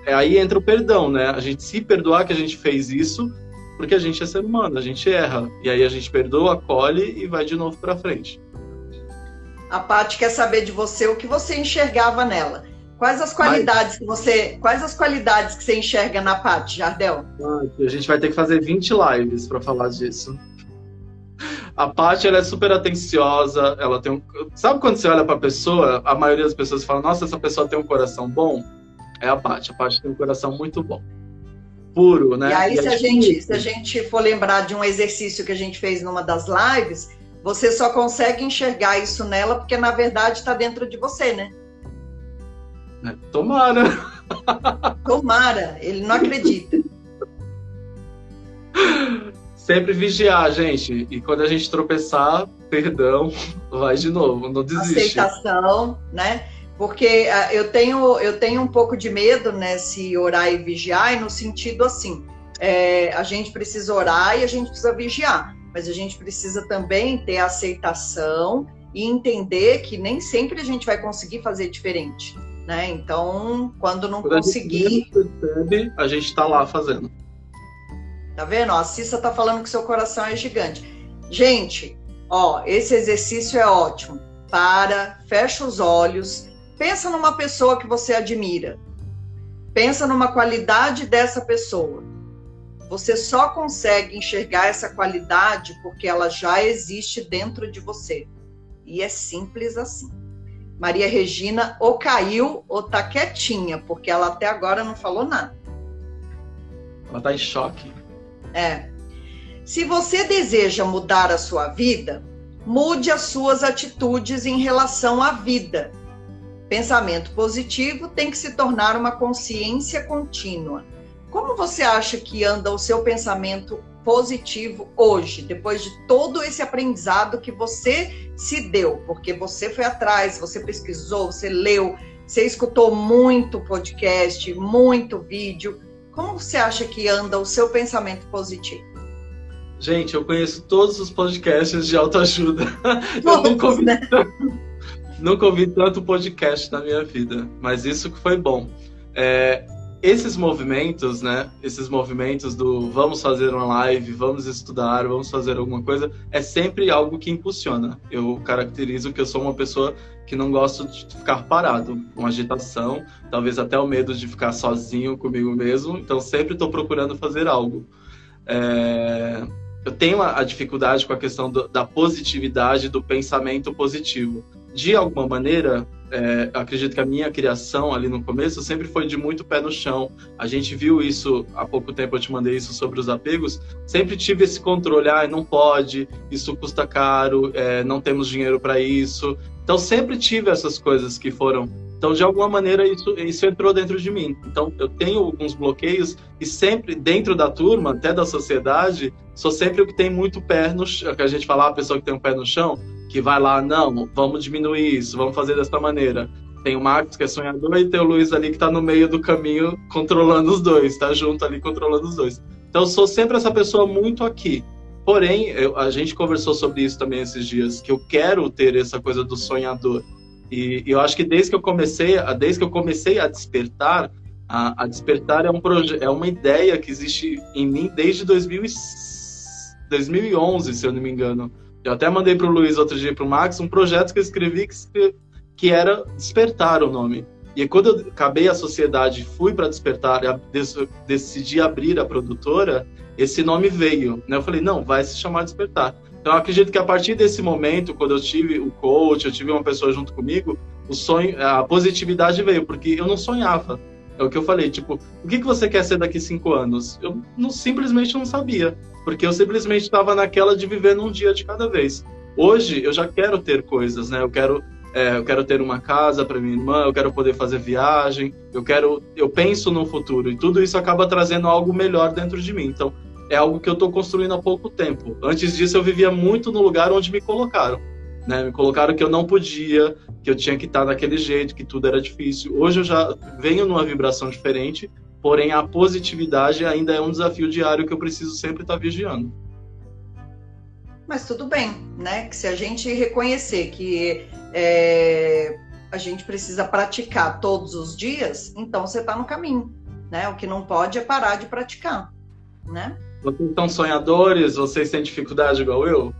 é, aí entra o perdão, né? A gente se perdoar que a gente fez isso, porque a gente é ser humano, a gente erra. E aí a gente perdoa, acolhe e vai de novo para frente. A Paty quer saber de você o que você enxergava nela. Quais as qualidades Mas... que você, quais as qualidades que você enxerga na Paty, Jardel? a gente vai ter que fazer 20 lives para falar disso. A Paty, ela é super atenciosa, ela tem um... Sabe quando você olha para a pessoa, a maioria das pessoas fala, nossa, essa pessoa tem um coração bom? É a Paty, a Paty tem um coração muito bom. Puro, né? E aí, e se, a gente, se a gente for lembrar de um exercício que a gente fez numa das lives, você só consegue enxergar isso nela porque, na verdade, está dentro de você, né? É, tomara. Tomara, ele não acredita. [laughs] Sempre vigiar, gente. E quando a gente tropeçar, perdão, [laughs] vai de novo, não desiste. Aceitação, né? Porque uh, eu tenho, eu tenho um pouco de medo nesse orar e vigiar, no sentido assim, é, a gente precisa orar e a gente precisa vigiar mas a gente precisa também ter aceitação e entender que nem sempre a gente vai conseguir fazer diferente, né? Então, quando não quando conseguir, a gente percebe, a gente está lá fazendo. Tá vendo? a Cissa tá falando que seu coração é gigante. Gente, Ó, esse exercício é ótimo. Para, fecha os olhos, pensa numa pessoa que você admira. Pensa numa qualidade dessa pessoa. Você só consegue enxergar essa qualidade porque ela já existe dentro de você. E é simples assim. Maria Regina ou caiu ou tá quietinha, porque ela até agora não falou nada. Ela tá em choque. É. Se você deseja mudar a sua vida, mude as suas atitudes em relação à vida. Pensamento positivo tem que se tornar uma consciência contínua. Como você acha que anda o seu pensamento positivo hoje, depois de todo esse aprendizado que você se deu? Porque você foi atrás, você pesquisou, você leu, você escutou muito podcast, muito vídeo. Como você acha que anda o seu pensamento positivo? Gente, eu conheço todos os podcasts de autoajuda. [laughs] eu nunca ouvi, né? tanto, nunca ouvi tanto podcast na minha vida, mas isso que foi bom. É, esses movimentos, né? Esses movimentos do vamos fazer uma live, vamos estudar, vamos fazer alguma coisa, é sempre algo que impulsiona. Eu caracterizo que eu sou uma pessoa que não gosto de ficar parado, com agitação, talvez até o medo de ficar sozinho comigo mesmo. Então sempre estou procurando fazer algo. É... Eu tenho a, dificuldade com a questão do, da positividade, do pensamento positivo. De alguma maneira, é, acredito que a minha criação ali no começo sempre foi de muito pé no chão. A gente viu isso há pouco tempo, eu te mandei isso sobre os apegos. Sempre tive esse controle, ah, não pode, isso custa caro, é, não temos dinheiro para isso. Então sempre tive essas coisas que foram. Então de alguma maneira isso, isso entrou dentro de mim. Então eu tenho alguns bloqueios e sempre dentro da turma, até da sociedade, sou sempre o que tem muito pé no chão. Que a gente fala, a pessoa que tem um pé no chão, que vai lá, não, vamos diminuir isso, vamos fazer dessa maneira. Tem o Marcos que é sonhador e tem o Luiz ali que está no meio do caminho controlando os dois, está junto ali controlando os dois. Então eu sou sempre essa pessoa muito aqui. Porém, eu, a gente conversou sobre isso também esses dias, que eu quero ter essa coisa do sonhador. E, e eu acho que desde que eu comecei, desde que eu comecei a despertar, a, a despertar é um é uma ideia que existe em mim desde 2000 2011, se eu não me engano. Eu até mandei para o Luiz outro dia para o Max um projeto que eu escrevi que, que era Despertar o nome. E quando eu acabei a sociedade, fui para Despertar, decidi abrir a produtora, esse nome veio. Né? Eu falei, não, vai se chamar Despertar. Então, eu acredito que a partir desse momento, quando eu tive o coach, eu tive uma pessoa junto comigo, o sonho, a positividade veio, porque eu não sonhava. É o que eu falei, tipo, o que, que você quer ser daqui cinco anos? Eu não, simplesmente não sabia, porque eu simplesmente estava naquela de viver num dia de cada vez. Hoje, eu já quero ter coisas, né? Eu quero é, eu quero ter uma casa para minha irmã, eu quero poder fazer viagem, eu quero, eu penso no futuro e tudo isso acaba trazendo algo melhor dentro de mim. Então, é algo que eu estou construindo há pouco tempo. Antes disso, eu vivia muito no lugar onde me colocaram. Né? Me colocaram que eu não podia, que eu tinha que estar daquele jeito, que tudo era difícil. Hoje eu já venho numa vibração diferente, porém a positividade ainda é um desafio diário que eu preciso sempre estar vigiando. Mas tudo bem, né? Que se a gente reconhecer que é, a gente precisa praticar todos os dias, então você está no caminho, né? O que não pode é parar de praticar, né? Vocês são sonhadores? Vocês têm dificuldade igual eu?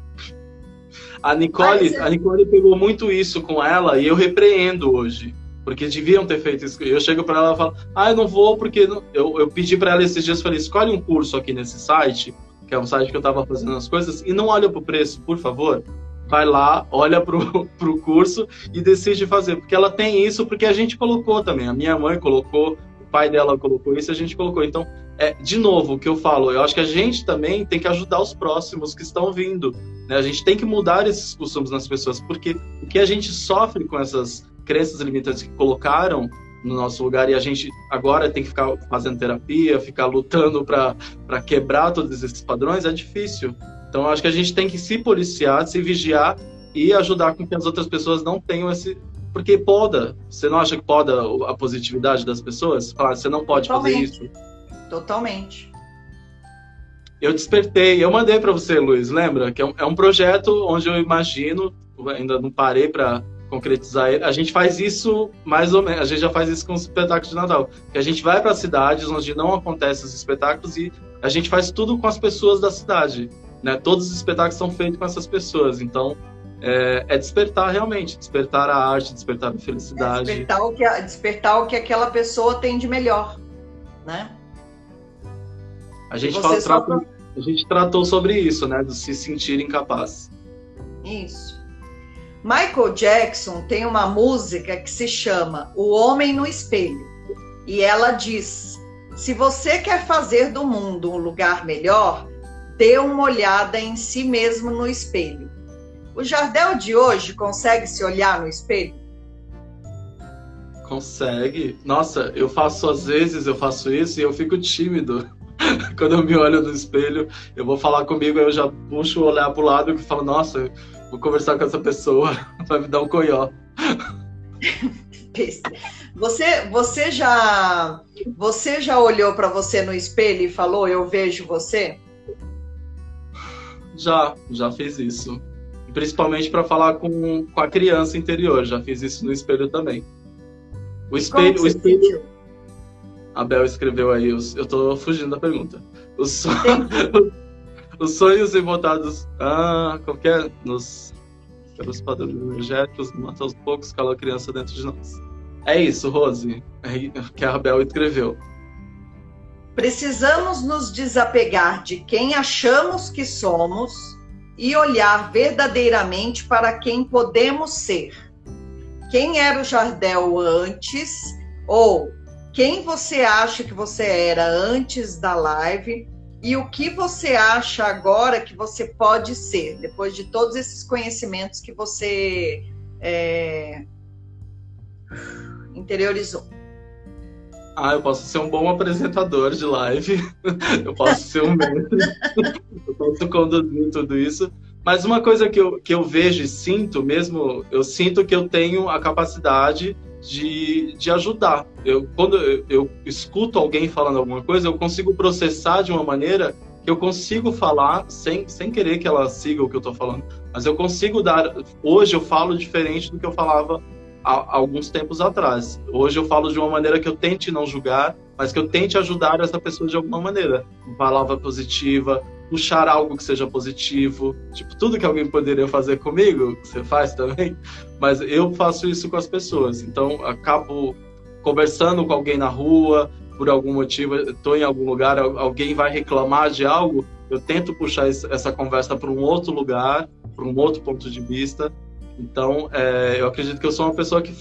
A Nicole, a Nicole pegou muito isso com ela e eu repreendo hoje. Porque deviam ter feito isso. Eu chego para ela e falo, ah, eu não vou porque. Não... Eu, eu pedi para ela esses dias, falei, escolhe um curso aqui nesse site, que é um site que eu estava fazendo as coisas, e não olha para o preço, por favor. Vai lá, olha pro, [laughs] pro curso e decide fazer. Porque ela tem isso, porque a gente colocou também. A minha mãe colocou, o pai dela colocou isso, a gente colocou. Então, é, de novo, o que eu falo, eu acho que a gente também tem que ajudar os próximos que estão vindo. Né? A gente tem que mudar esses costumes nas pessoas, porque o que a gente sofre com essas crenças limitantes que colocaram no nosso lugar e a gente agora tem que ficar fazendo terapia, ficar lutando para quebrar todos esses padrões, é difícil. Então, eu acho que a gente tem que se policiar, se vigiar e ajudar com que as outras pessoas não tenham esse. Porque poda. Você não acha que poda a positividade das pessoas? Falar, você não pode fazer isso. Totalmente. Eu despertei, eu mandei para você, Luiz, lembra? Que é um, é um, projeto onde eu imagino, ainda não parei para concretizar ele. A gente faz isso mais ou menos, a gente já faz isso com os espetáculos de Natal. Que a gente vai para cidades onde não acontecem os espetáculos e a gente faz tudo com as pessoas da cidade. né? Todos os espetáculos são feitos com essas pessoas, então é, é, despertar realmente, despertar a arte, despertar a felicidade. É despertar, o que, despertar o que aquela pessoa tem de melhor, né? A gente, fala, só... a gente tratou sobre isso, né? Do se sentir incapaz. Isso. Michael Jackson tem uma música que se chama O Homem no Espelho. E ela diz: se você quer fazer do mundo um lugar melhor, dê uma olhada em si mesmo no espelho. O Jardel de hoje consegue se olhar no espelho? Consegue. Nossa, eu faço às vezes, eu faço isso e eu fico tímido. [laughs] Quando eu me olho no espelho, eu vou falar comigo, eu já puxo o olhar pro lado e falo, nossa, vou conversar com essa pessoa, [laughs] vai me dar um coió. [laughs] Você, você já, você já olhou para você no espelho e falou, eu vejo você? Já, já fiz isso principalmente para falar com, com a criança interior. Já fiz isso no espelho também. O espelho. O espelho... A Bel escreveu aí, os, eu tô fugindo da pergunta. Os, so... [laughs] os sonhos embotados. Ah, qualquer. Nos. Pelos padrões energéticos, mata aos poucos, cala a criança dentro de nós. É isso, Rose, é que a Bel escreveu. Precisamos nos desapegar de quem achamos que somos e olhar verdadeiramente para quem podemos ser. Quem era o Jardel antes ou quem você acha que você era antes da live e o que você acha agora que você pode ser, depois de todos esses conhecimentos que você é, interiorizou. Ah, eu posso ser um bom apresentador de live, [laughs] eu posso ser um mestre, eu posso conduzir tudo isso. Mas uma coisa que eu, que eu vejo e sinto mesmo, eu sinto que eu tenho a capacidade de, de ajudar. Eu, quando eu, eu escuto alguém falando alguma coisa, eu consigo processar de uma maneira que eu consigo falar sem, sem querer que ela siga o que eu estou falando. Mas eu consigo dar. Hoje eu falo diferente do que eu falava há, alguns tempos atrás. Hoje eu falo de uma maneira que eu tente não julgar, mas que eu tente ajudar essa pessoa de alguma maneira. Uma palavra positiva, puxar algo que seja positivo. Tipo, tudo que alguém poderia fazer comigo, você faz também. [laughs] Mas eu faço isso com as pessoas. Então, acabo conversando com alguém na rua, por algum motivo, estou em algum lugar, alguém vai reclamar de algo, eu tento puxar essa conversa para um outro lugar, para um outro ponto de vista, então, é, eu acredito que eu sou uma pessoa que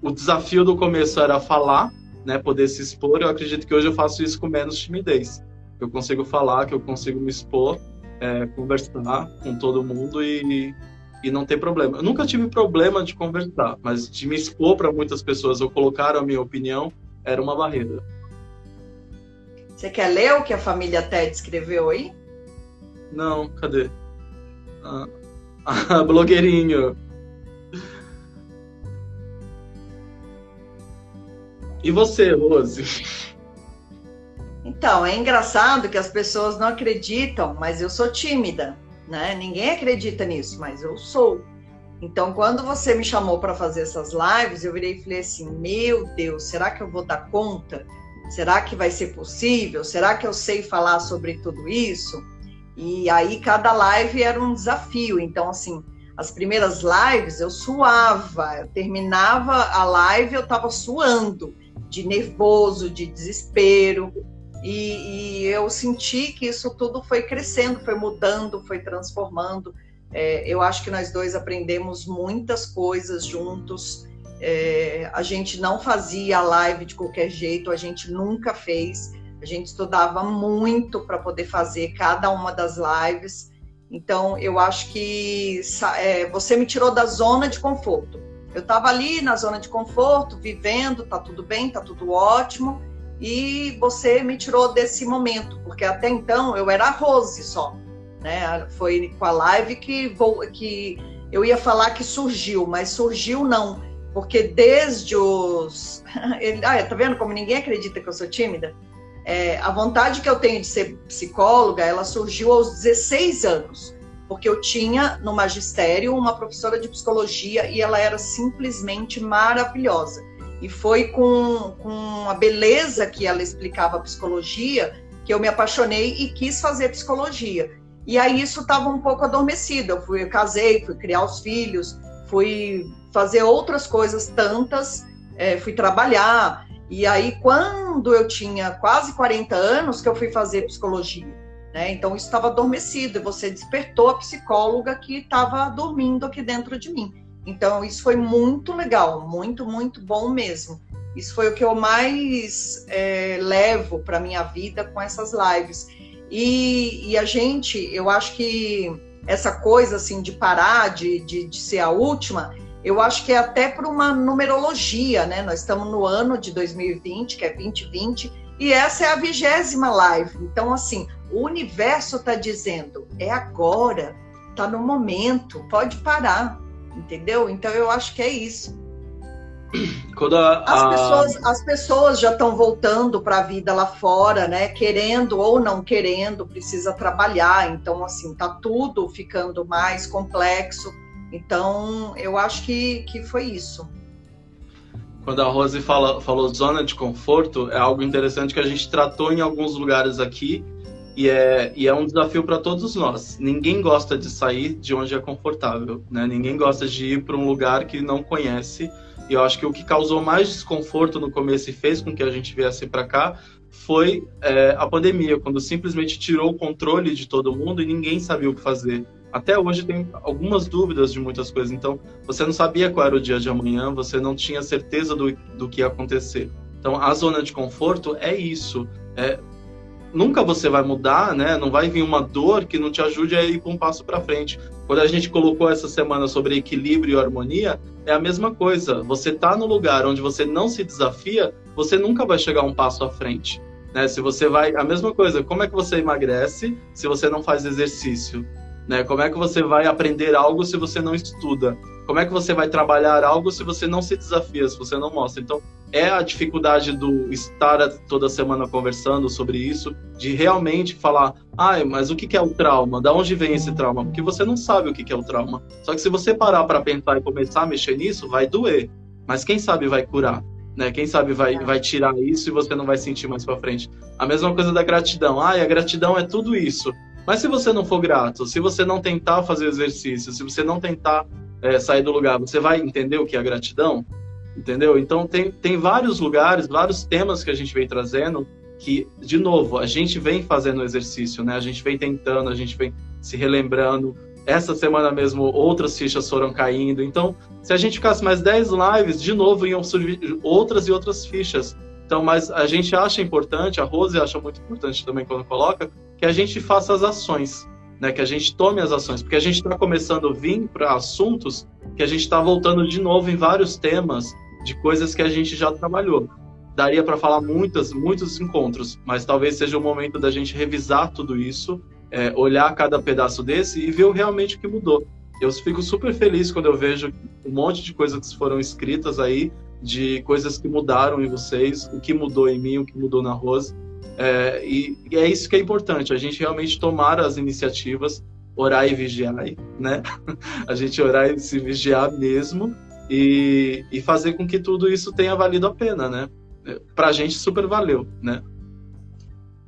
o desafio do começo era falar, né, poder se expor. Eu acredito que hoje eu faço isso com menos timidez. Eu consigo falar, que eu consigo me expor, é, conversar com todo mundo e, e não ter problema. Eu nunca tive problema de conversar, mas de me expor para muitas pessoas ou colocar a minha opinião era uma barreira. Você quer ler o que a família Ted escreveu aí? Não, cadê? Ah. [laughs] Ah, blogueirinho. E você, Rose? [laughs] Então, é engraçado que as pessoas não acreditam, mas eu sou tímida, né? Ninguém acredita nisso, mas eu sou. Então, quando você me chamou para fazer essas lives, eu virei e falei assim: Meu Deus, será que eu vou dar conta? Será que vai ser possível? Será que eu sei falar sobre tudo isso? E aí cada live era um desafio. Então, assim, as primeiras lives eu suava, eu terminava a live, eu estava suando de nervoso, de desespero. E, e, eu senti que isso tudo foi crescendo, foi mudando, foi transformando. É, eu acho que nós dois aprendemos muitas coisas juntos. É, a gente não fazia live de qualquer jeito, a gente nunca fez. A gente estudava muito para poder fazer cada uma das lives. Então, eu acho que é, você me tirou da zona de conforto. Eu estava ali na zona de conforto, vivendo, tá tudo bem, tá tudo ótimo, e você me tirou desse momento, porque até então eu era a Rose só, né? Foi com a live que, vou, que eu ia falar que surgiu, mas surgiu não, porque desde os. [laughs] Ah, tá vendo como ninguém acredita que eu sou tímida? É, a vontade que eu tenho de ser psicóloga, ela surgiu aos 16 anos, porque eu tinha no magistério uma professora de psicologia e ela era simplesmente maravilhosa. E foi com, com a beleza que ela explicava a psicologia que eu me apaixonei e quis fazer psicologia. E aí isso estava um pouco adormecido. Eu fui, eu casei, fui criar os filhos, fui fazer outras coisas tantas, é, fui trabalhar. E aí, quando eu tinha quase 40 anos, que eu fui fazer psicologia. Né? Então, isso estava adormecido e você despertou a psicóloga que estava dormindo aqui dentro de mim. Então, isso foi muito legal, muito, muito bom mesmo. Isso foi o que eu mais é, levo para minha vida com essas lives. E, e, a gente, eu acho que essa coisa assim de parar, de, de, de ser a última, eu acho que é até por uma numerologia, né? Nós estamos no ano de 2020, que é 2020, e essa é a vigésima live. Então, assim, o universo está dizendo, é agora, está no momento, pode parar, entendeu? Então, eu acho que é isso. A, a... As, pessoas, as pessoas já estão voltando para a vida lá fora, né? Querendo ou não querendo, precisa trabalhar. Então, assim, tá tudo ficando mais complexo. Então, eu acho que, que foi isso. Quando a Rose fala, falou zona de conforto, é algo interessante que a gente tratou em alguns lugares aqui e é, e é um desafio para todos nós. Ninguém gosta de sair de onde é confortável, né? Ninguém gosta de ir para um lugar que não conhece. E eu acho que o que causou mais desconforto no começo e fez com que a gente viesse para cá foi é, a pandemia, quando simplesmente tirou o controle de todo mundo e ninguém sabia o que fazer até hoje tem algumas dúvidas de muitas coisas. Então, você não sabia qual era o dia de amanhã, você não tinha certeza do, do que ia acontecer. Então, a zona de conforto é isso. É, nunca você vai mudar, né? Não vai vir uma dor que não te ajude a ir um passo para frente. Quando a gente colocou essa semana sobre equilíbrio e harmonia, é a mesma coisa. Você tá no lugar onde você não se desafia, você nunca vai chegar um passo à frente. Né? Se você vai, a mesma coisa. Como é que você emagrece se você não faz exercício? Né? Como é que você vai aprender algo se você não estuda? Como é que você vai trabalhar algo se você não se desafia, se você não mostra? Então, é a dificuldade do estar toda semana conversando sobre isso, de realmente falar, ai, mas o que é o trauma? Da onde vem esse trauma? Porque você não sabe o que é o trauma. Só que se você parar para pensar e começar a mexer nisso, vai doer. Mas quem sabe vai curar. Né? Quem sabe vai, vai tirar isso e você não vai sentir mais para frente. A mesma coisa da gratidão. Ai, a gratidão é tudo isso. Mas se você não for grato, se você não tentar fazer exercício, se você não tentar é, sair do lugar, você vai entender o que é gratidão? Entendeu? Então tem, tem vários lugares, vários temas que a gente vem trazendo que, de novo, a gente vem fazendo exercício, né? A gente vem tentando, a gente vem se relembrando. Essa semana mesmo outras fichas foram caindo. Então, se a gente ficasse mais 10 lives, de novo iam surgir outras e outras fichas. Então, mas a gente acha importante, a Rose acha muito importante também quando coloca, que a gente faça as ações, né? Que a gente tome as ações, porque a gente está começando a vir para assuntos que a gente está voltando de novo em vários temas de coisas que a gente já trabalhou. Daria para falar muitas, muitos encontros, mas talvez seja o momento da gente revisar tudo isso, é, olhar cada pedaço desse e ver realmente o que mudou. Eu fico super feliz quando eu vejo um monte de coisas que foram escritas aí de coisas que mudaram em vocês, o que mudou em mim, o que mudou na Rose. É, e, e, é isso que é importante, a gente realmente tomar as iniciativas, orar e vigiar, né? [laughs] A gente orar e se vigiar mesmo e, e fazer com que tudo isso tenha valido a pena, né? Pra gente super valeu, né?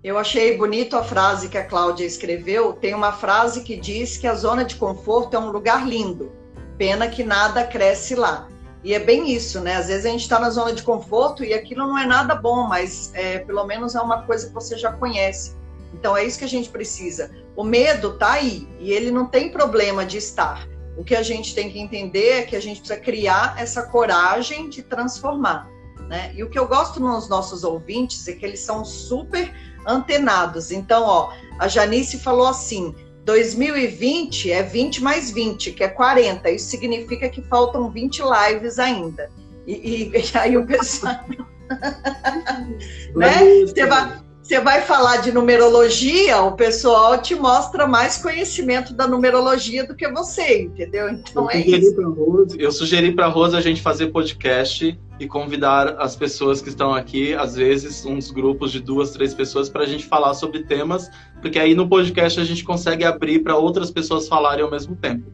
Eu achei bonito a frase que a Cláudia escreveu. Tem uma frase que diz que a zona de conforto é um lugar lindo. Pena que nada cresce lá. E é bem isso, né? Às vezes a gente está na zona de conforto e aquilo não é nada bom, mas é, pelo menos é uma coisa que você já conhece. Então é isso que a gente precisa. O medo tá aí e ele não tem problema de estar. O que a gente tem que entender é que a gente precisa criar essa coragem de transformar. Né? E o que eu gosto nos nossos ouvintes é que eles são super antenados. Então, ó, a Janice falou assim: 2020 é 20 mais 20, que é 40. Isso significa que faltam 20 lives ainda. E, e, [laughs] e aí o pessoal. né? Você vai, você vai falar de numerologia, o pessoal te mostra mais conhecimento da numerologia do que você, entendeu? Então eu é isso. Eu sugeri para a Rosa a gente fazer podcast e convidar as pessoas que estão aqui, às vezes uns grupos de duas, três pessoas, para a gente falar sobre temas, porque aí no podcast a gente consegue abrir para outras pessoas falarem ao mesmo tempo.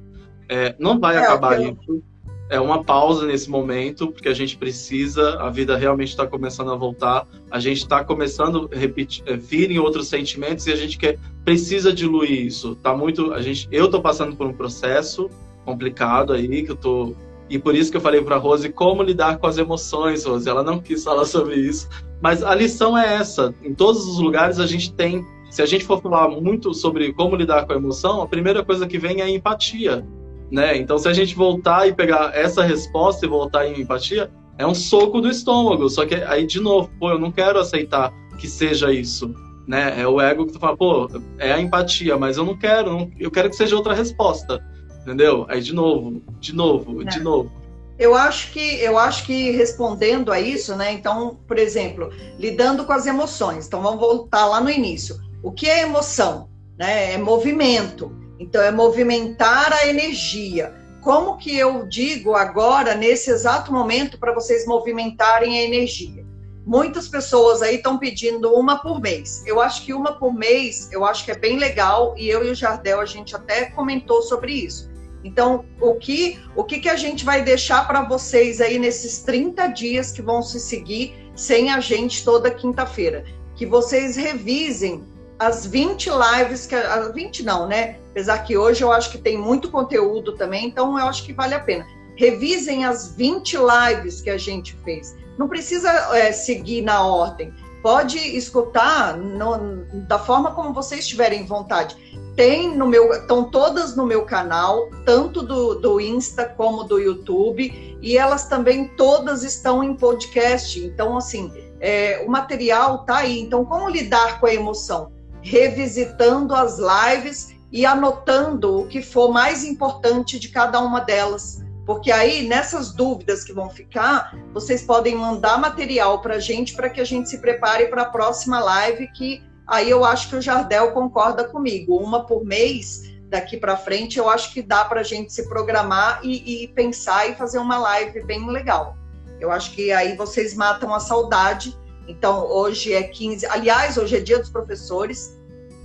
É, não vai é, acabar eu... isso. É uma pausa nesse momento, porque a gente precisa, a vida realmente está começando a voltar, a gente está começando a repetir, é, vir em outros sentimentos e a gente quer, precisa diluir isso. Tá muito, a gente, eu estou passando por um processo complicado aí, que eu tô e por isso que eu falei para Rose como lidar com as emoções, Rose. Ela não quis falar sobre isso, mas a lição é essa. Em todos os lugares a gente tem se a gente for falar muito sobre como lidar com a emoção, a primeira coisa que vem é a empatia né? Então, se a gente voltar e pegar essa resposta e voltar em empatia, é um soco do estômago. Só que aí, de novo, pô, eu não quero aceitar que seja isso, né? É o ego que tu fala, pô, é a empatia, mas eu não quero, não, eu quero que seja outra resposta, entendeu? Aí, de novo, de novo, é. de novo. Eu acho que eu acho que respondendo a isso, né? Então, por exemplo, lidando com as emoções. Então, vamos voltar lá no início. O que é emoção? Né? É movimento. Então, é movimentar a energia. Como que eu digo agora, nesse exato momento, para vocês movimentarem a energia? Muitas pessoas aí estão pedindo uma por mês. Eu acho que uma por mês, eu acho que é bem legal, e eu e o Jardel, a gente até comentou sobre isso. Então, o que, o que, que a gente vai deixar para vocês aí nesses 30 dias que vão se seguir sem a gente toda quinta-feira? Que vocês revisem as 20 lives, que as 20 não, né? Apesar que hoje eu acho que tem muito conteúdo também, então eu acho que vale a pena. Revisem as 20 lives que a gente fez. Não precisa é, seguir na ordem. Pode escutar no, da forma como vocês tiverem vontade. Tem no meu, estão todas no meu canal, tanto do, do Insta como do YouTube, e elas também todas estão em podcast. Então, assim, é, o material tá aí. Então, como lidar com a emoção? revisitando as lives e anotando o que for mais importante de cada uma delas. Porque aí, nessas dúvidas que vão ficar, vocês podem mandar material para a gente para que a gente se prepare para a próxima live, que aí eu acho que o Jardel concorda comigo. Uma por mês, daqui para frente, eu acho que dá para a gente se programar e, e pensar e fazer uma live bem legal. Eu acho que aí vocês matam a saudade então, hoje é 15. Aliás, hoje é dia dos professores.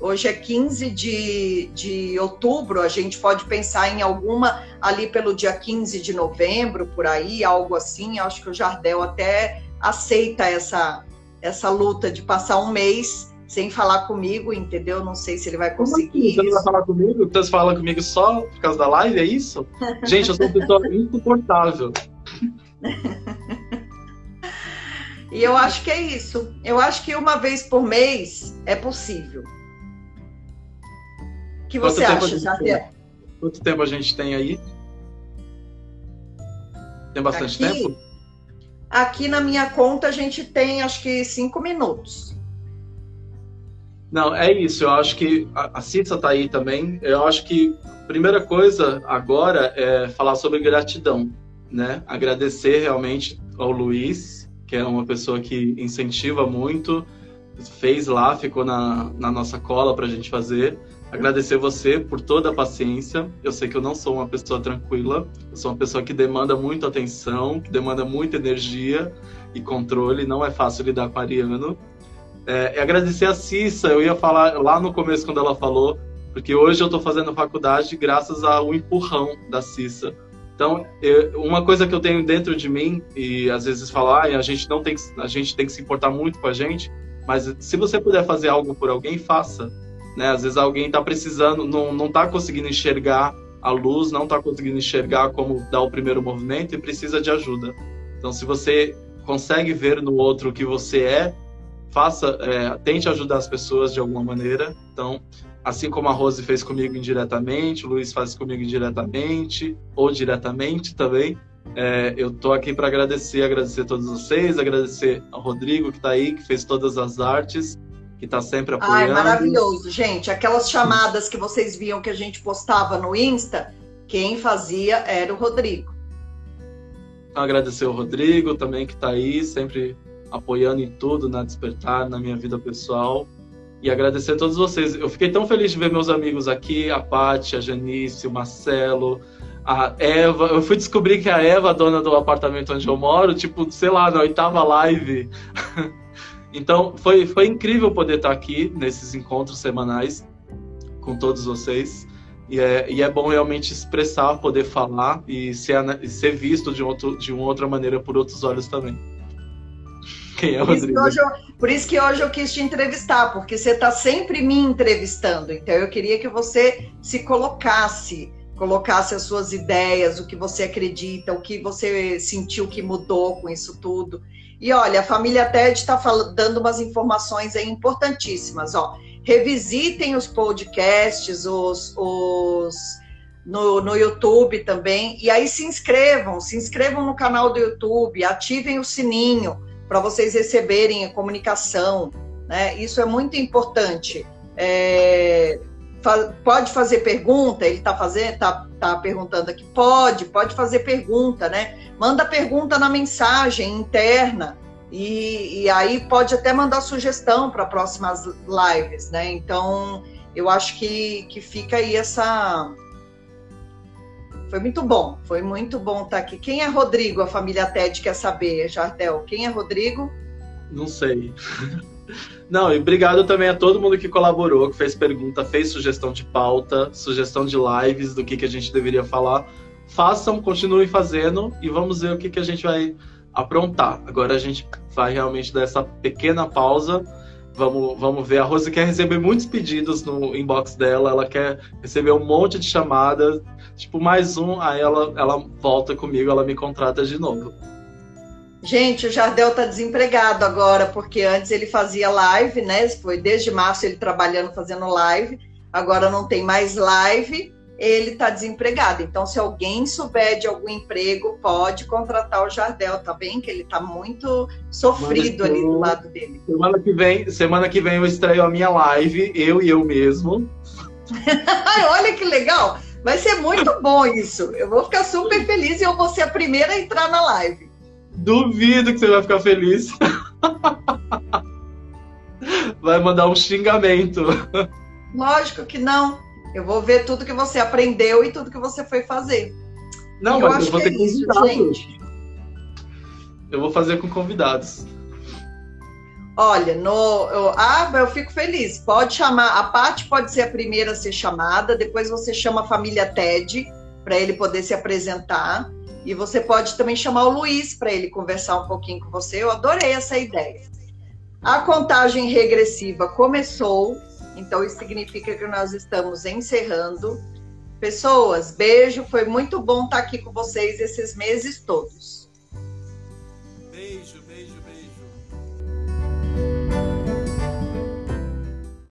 Hoje é 15 de, de outubro. A gente pode pensar em alguma ali pelo dia 15 de novembro, por aí, algo assim. Acho que o Jardel até aceita essa, essa luta de passar um mês sem falar comigo, entendeu? Não sei se ele vai assim? conseguir. Você não vai falar comigo? Você fala comigo só por causa da live, é isso? [laughs] Gente, eu sou uma pessoa insuportável. E eu acho que é isso. Eu acho que uma vez por mês é possível. O que você acha, Javier? Quanto tempo a gente tem aí? Tem bastante aqui, tempo? Aqui na minha conta a gente tem acho que cinco minutos. Não, é isso. Eu acho que a, a Cissa está aí também. Eu acho que a primeira coisa agora é falar sobre gratidão, né? Agradecer realmente ao Luiz que é uma pessoa que incentiva muito, fez lá, ficou na, na nossa cola para a gente fazer. Agradecer você por toda a paciência. Eu sei que eu não sou uma pessoa tranquila, eu sou uma pessoa que demanda muita atenção, que demanda muita energia e controle. Não é fácil lidar com a Ariano. É, agradecer a Cissa, eu ia falar lá no começo quando ela falou, porque hoje eu estou fazendo faculdade graças ao empurrão da Cissa então, eu, uma coisa que eu tenho dentro de mim, e às vezes falar, ah, a gente não tem que, a gente tem que se importar muito com a gente, mas se você puder fazer algo por alguém, faça. Né? Às vezes alguém está precisando, não, não tá conseguindo enxergar a luz, não está conseguindo enxergar como dar o primeiro movimento e precisa de ajuda. Então, se você consegue ver no outro o que você é, faça, é, tente ajudar as pessoas de alguma maneira. Então, assim como a Rose fez comigo indiretamente, o Luiz faz comigo indiretamente ou diretamente também. É, eu tô aqui para agradecer, agradecer a todos vocês, agradecer ao Rodrigo que está aí, que fez todas as artes, que está sempre apoiando. Ai, maravilhoso, gente. Aquelas chamadas que vocês viam que a gente postava no Insta, quem fazia era o Rodrigo. Agradecer ao Rodrigo também que está aí, sempre apoiando em tudo, na Despertar, na minha vida pessoal e agradecer a todos vocês. Eu fiquei tão feliz de ver meus amigos aqui, a Paty, a Janice, o Marcelo, a Eva. Eu fui descobrir que a Eva, dona do apartamento onde eu moro, tipo, sei lá, na oitava live. [laughs] então, foi, foi incrível poder estar aqui nesses encontros semanais com todos vocês. E é, e é bom realmente expressar, poder falar e ser, ser visto de, outro, de uma outra maneira por outros olhos também. Quem é o Rodrigo? Por isso, eu, por isso que hoje eu quis te entrevistar, porque você está sempre me entrevistando. Então eu queria que você se colocasse, colocasse as suas ideias, o que você acredita, o que você sentiu que mudou com isso tudo. E olha, a família TED está dando umas informações aí importantíssimas. Ó, revisitem os podcasts, os, os no, no YouTube também. E aí se inscrevam, se inscrevam no canal do YouTube, ativem o sininho para vocês receberem a comunicação. Né? Isso é muito importante. É, fa pode fazer pergunta, ele está fazendo, tá, tá perguntando aqui. Pode, pode fazer pergunta, né? Manda pergunta na mensagem interna. E, e aí pode até mandar sugestão para próximas lives, né? Então, eu acho que, que fica aí essa. Foi muito bom, foi muito bom estar tá aqui. Quem é Rodrigo? A família TED quer saber, Jardel. Quem é Rodrigo? Não sei. Não, e obrigado também a todo mundo que colaborou, que fez pergunta, fez sugestão de pauta, sugestão de lives, do que, que a gente deveria falar. Façam, continuem fazendo e vamos ver o que, que a gente vai aprontar. Agora a gente vai realmente dar essa pequena pausa. Vamos, vamos ver. A Rose quer receber muitos pedidos no inbox dela. Ela quer receber um monte de chamadas. Tipo, mais um, aí ela, ela volta comigo, ela me contrata de novo. Gente, o Jardel tá desempregado agora, porque antes ele fazia live, né? Foi desde março ele trabalhando, fazendo live. Agora não tem mais live ele está desempregado. Então, se alguém souber de algum emprego, pode contratar o Jardel, tá bem? Que ele está muito sofrido ali do lado dele. Semana que vem, semana que vem eu estreio a minha live, eu e eu mesmo. [laughs] Olha que legal! Vai ser muito bom isso. Eu vou ficar super feliz e eu vou ser a primeira a entrar na live. Duvido que você vai ficar feliz. Vai mandar um xingamento. Lógico que não. Eu vou ver tudo que você aprendeu e tudo que você foi fazer. Não, eu mas eu vou ter é convidados. Isso, eu vou fazer com convidados. Olha, no, eu, ah, eu fico feliz. Pode chamar, a Paty pode ser a primeira a ser chamada, depois você chama a família Ted para ele poder se apresentar. E você pode também chamar o Luiz para ele conversar um pouquinho com você. Eu adorei essa ideia. A contagem regressiva começou. Então, isso significa que nós estamos encerrando. Pessoas, beijo. Foi muito bom estar aqui com vocês esses meses todos.